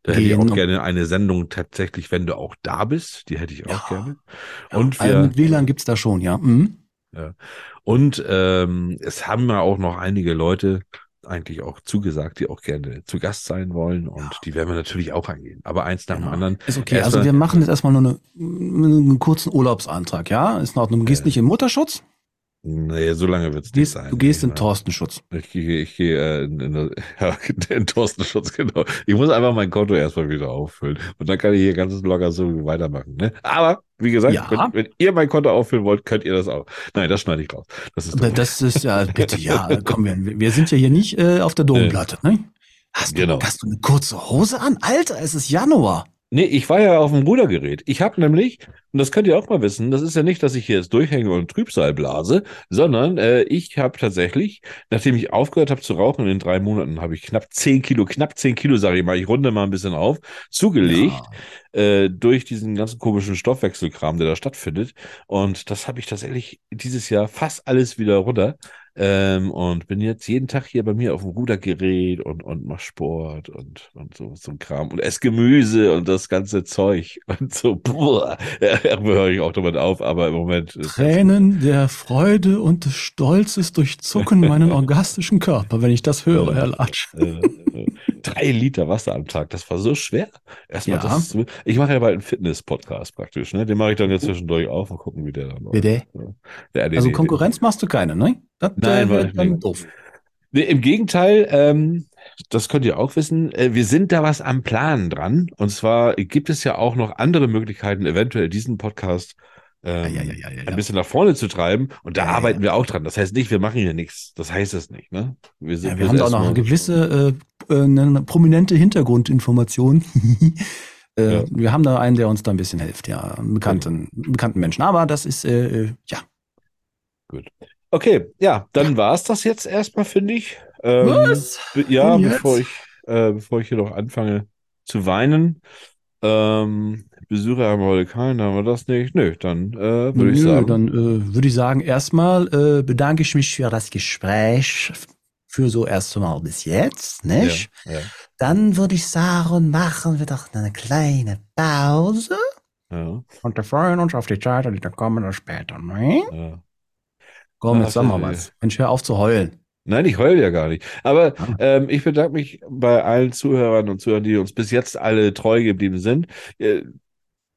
Da hätte ich auch gerne eine Sendung tatsächlich, wenn du auch da bist. Die hätte ich auch Ja. gerne. Und also wir, mit WLAN gibt's da schon, ja. Mhm. und ähm, es haben ja auch noch einige Leute eigentlich auch zugesagt, die auch gerne zu Gast sein wollen. Und die werden wir natürlich auch angehen. Aber eins nach dem Genau. anderen. Ist okay. Also wir machen jetzt erstmal nur eine, einen kurzen Urlaubsantrag, ja? Ist in Ordnung. Du gehst Ja. nicht in Mutterschutz, Nee, so lange wird es nicht sein. du gehst in Nee, Torstenschutz. Ich gehe, ich gehe äh, in, in, ja, in Thorstenschutz, genau. Ich muss einfach mein Konto erstmal wieder auffüllen. Und dann kann ich hier ganz locker so weitermachen. Ne? Aber, wie gesagt, Ja. wenn, wenn ihr mein Konto auffüllen wollt, könnt ihr das auch. Nein, das schneide ich raus. Das ist. Das ist ja, bitte, ja, komm, wir, wir sind ja hier nicht äh, auf der Domplatte, ne? Hast du, Genau. hast du eine kurze Hose an? Alter, es ist Januar. Nee, ich war ja auf dem Rudergerät. Ich habe nämlich, und das könnt ihr auch mal wissen, das ist ja nicht, dass ich hier jetzt durchhänge und Trübsal blase, sondern äh, ich habe tatsächlich, nachdem ich aufgehört habe zu rauchen, in drei Monaten habe ich knapp zehn Kilo, knapp zehn Kilo, sage ich mal, ich runde mal ein bisschen auf, zugelegt. äh, durch diesen ganzen komischen Stoffwechselkram, der da stattfindet. Und das habe ich tatsächlich dieses Jahr fast alles wieder runter. Ähm, und bin jetzt jeden Tag hier bei mir auf dem Rudergerät und, und mach Sport und, und so, so ein Kram und esse Gemüse und das ganze Zeug und so, boah, ja, höre ich auch damit auf, aber im Moment. Tränen der Freude und des Stolzes durchzucken meinen orgastischen Körper, wenn ich das höre, Herr Latsch. Drei Liter Wasser am Tag, das war so schwer. Erstmal Ja. das, ich mache ja bald einen Fitness-Podcast praktisch, ne? Den mache ich dann jetzt zwischendurch auf und gucken, wie der dann läuft. Ja, nee, Also nee, Konkurrenz machst du keine, ne? Das Nein, äh, dann doof. Nee, Im Gegenteil, ähm, das könnt ihr auch wissen, äh, wir sind da was am Plan dran. Und zwar gibt es ja auch noch andere Möglichkeiten, eventuell diesen Podcast ähm, Ja, ja, ja, ein bisschen nach vorne zu treiben. Und da arbeiten wir auch dran. Das heißt nicht, wir machen hier nichts. Das heißt es nicht. Ne? Wir, sind Ja, wir haben da auch noch eine gewisse äh, eine prominente Hintergrundinformation. äh, Ja. Wir haben da einen, der uns da ein bisschen hilft, ja, einen bekannten, bekannten Menschen. Aber das ist, äh, äh, ja. Okay, ja, dann war's das jetzt erstmal, finde ich. Ähm, Was? Ja, bevor ich, äh, bevor ich hier noch anfange zu weinen. Ähm, Besucher haben wir heute keinen, haben wir das nicht. Nö, dann äh, würde ich sagen. Dann äh, würde ich sagen, erstmal äh, bedanke ich mich für das Gespräch, für so erst mal bis jetzt, nicht? Ja, ja, Dann würde ich sagen, machen wir doch eine kleine Pause. ja, Und wir freuen uns auf die Zeit, die da kommen oder später, ne? ja. Komm, jetzt sag mal äh, was. Mensch, hör auf zu heulen. Nein, ich heule ja gar nicht. Aber ähm, ich bedanke mich bei allen Zuhörern und Zuhörern, die uns bis jetzt alle treu geblieben sind.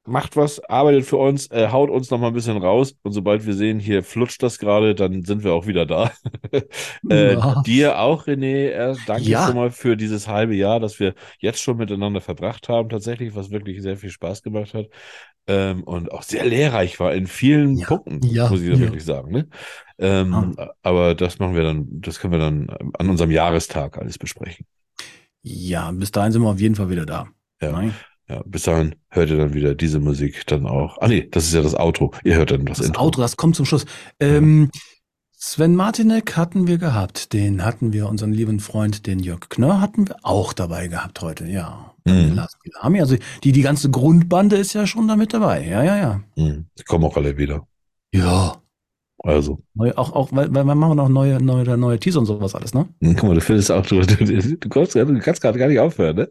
Äh, macht was, arbeitet für uns, äh, haut uns noch mal ein bisschen raus. Und sobald wir sehen, hier flutscht das gerade, dann sind wir auch wieder da. äh, Ja. Dir auch, René. Äh, danke Ja. schon mal für dieses halbe Jahr, das wir jetzt schon miteinander verbracht haben, tatsächlich, was wirklich sehr viel Spaß gemacht hat. Ähm, und auch sehr lehrreich war in vielen Ja. Punkten, muss ich wirklich sagen. Ne? Ähm, Aber das machen wir dann, das können wir dann an unserem Jahrestag alles besprechen. Ja, bis dahin sind wir auf jeden Fall wieder da. Ja. Ne? Ja, bis dahin hört ihr dann wieder diese Musik dann auch. Ah nee, das ist ja das Outro. Ihr hört dann das, Das Intro. Auto, das kommt zum Schluss. Ähm, Sven Martinek hatten wir gehabt. Den hatten wir, unseren lieben Freund, den Jörg Knörr, hatten wir auch dabei gehabt heute, ja. Mhm. Also die, die ganze Grundbande ist ja schon da mit dabei. Ja, ja, ja. Hm, Die kommen auch alle wieder. Ja. Also, Neu, auch, auch, weil, weil wir machen noch neue, neue, neue Teaser und sowas alles, ne? hm, guck mal, du findest auch, du, du, du, kannst, du kannst gerade gar nicht aufhören, ne?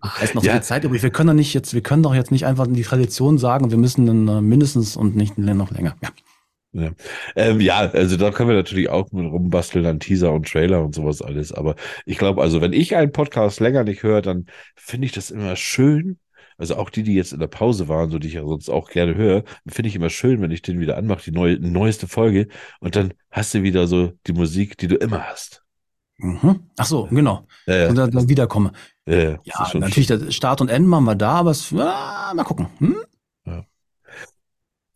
Ach, ist noch Ja. viel Zeit übrig. Wir können doch nicht jetzt, wir können doch jetzt nicht einfach die Tradition sagen, wir müssen dann äh, mindestens und nicht noch länger. Ja. Ja. Ähm, ja, also da können wir natürlich auch mit rumbasteln an Teaser und Trailer und sowas alles. Aber ich glaube, also wenn ich einen Podcast länger nicht höre, dann finde ich das immer schön. Also auch die, die jetzt in der Pause waren, so die ich ja sonst auch gerne höre, finde ich immer schön, wenn ich den wieder anmache, die neue, neueste Folge. Und dann hast du wieder so die Musik, die du immer hast. Mhm. Ach so, genau. Ja, ja, Und dann, dann wiederkomme. ja, ja, natürlich, das Start und Ende machen wir da, aber es, ah, mal gucken. Hm?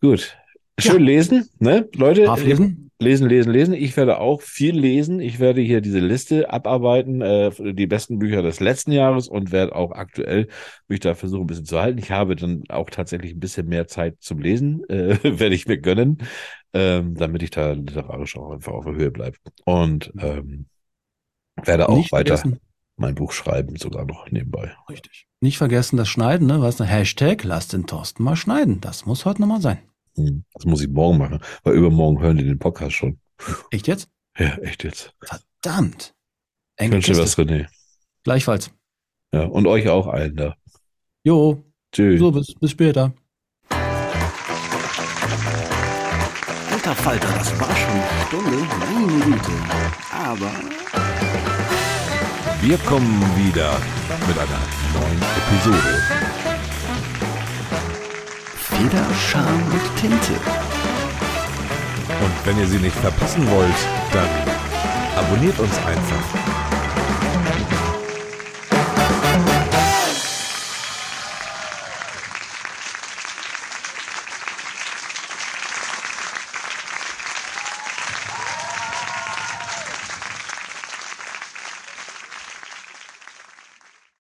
Gut. Schön lesen, ne? Leute, Brav lesen? Lesen, lesen, lesen. Ich werde auch viel lesen. Ich werde hier diese Liste abarbeiten, äh, die besten Bücher des letzten Jahres und werde auch aktuell mich da versuchen, ein bisschen zu halten. Ich habe dann auch tatsächlich ein bisschen mehr Zeit zum Lesen, äh, werde ich mir gönnen, ähm, damit ich da literarisch auch einfach auf der Höhe bleibe. Und ähm, werde auch Nicht weiter vergessen. mein Buch schreiben, sogar noch nebenbei. Richtig. Nicht vergessen das Schneiden, ne? Was? Hashtag, lasst den Thorsten mal schneiden. Das muss heute nochmal sein. Hm, Das muss ich morgen machen, weil übermorgen hören die den Podcast schon. Echt jetzt? Ja, echt jetzt. Verdammt. Ich Enge wünsche dir was. René. Gleichfalls. Ja, und euch auch allen da. Jo, Tschüss. so, bis, bis später. Alter Falter, das war schon eine Stunde. Meine Güte. Aber Wir kommen wieder mit einer neuen Episode. Feder, Charme und Tinte. Und wenn ihr sie nicht verpassen wollt, dann abonniert uns einfach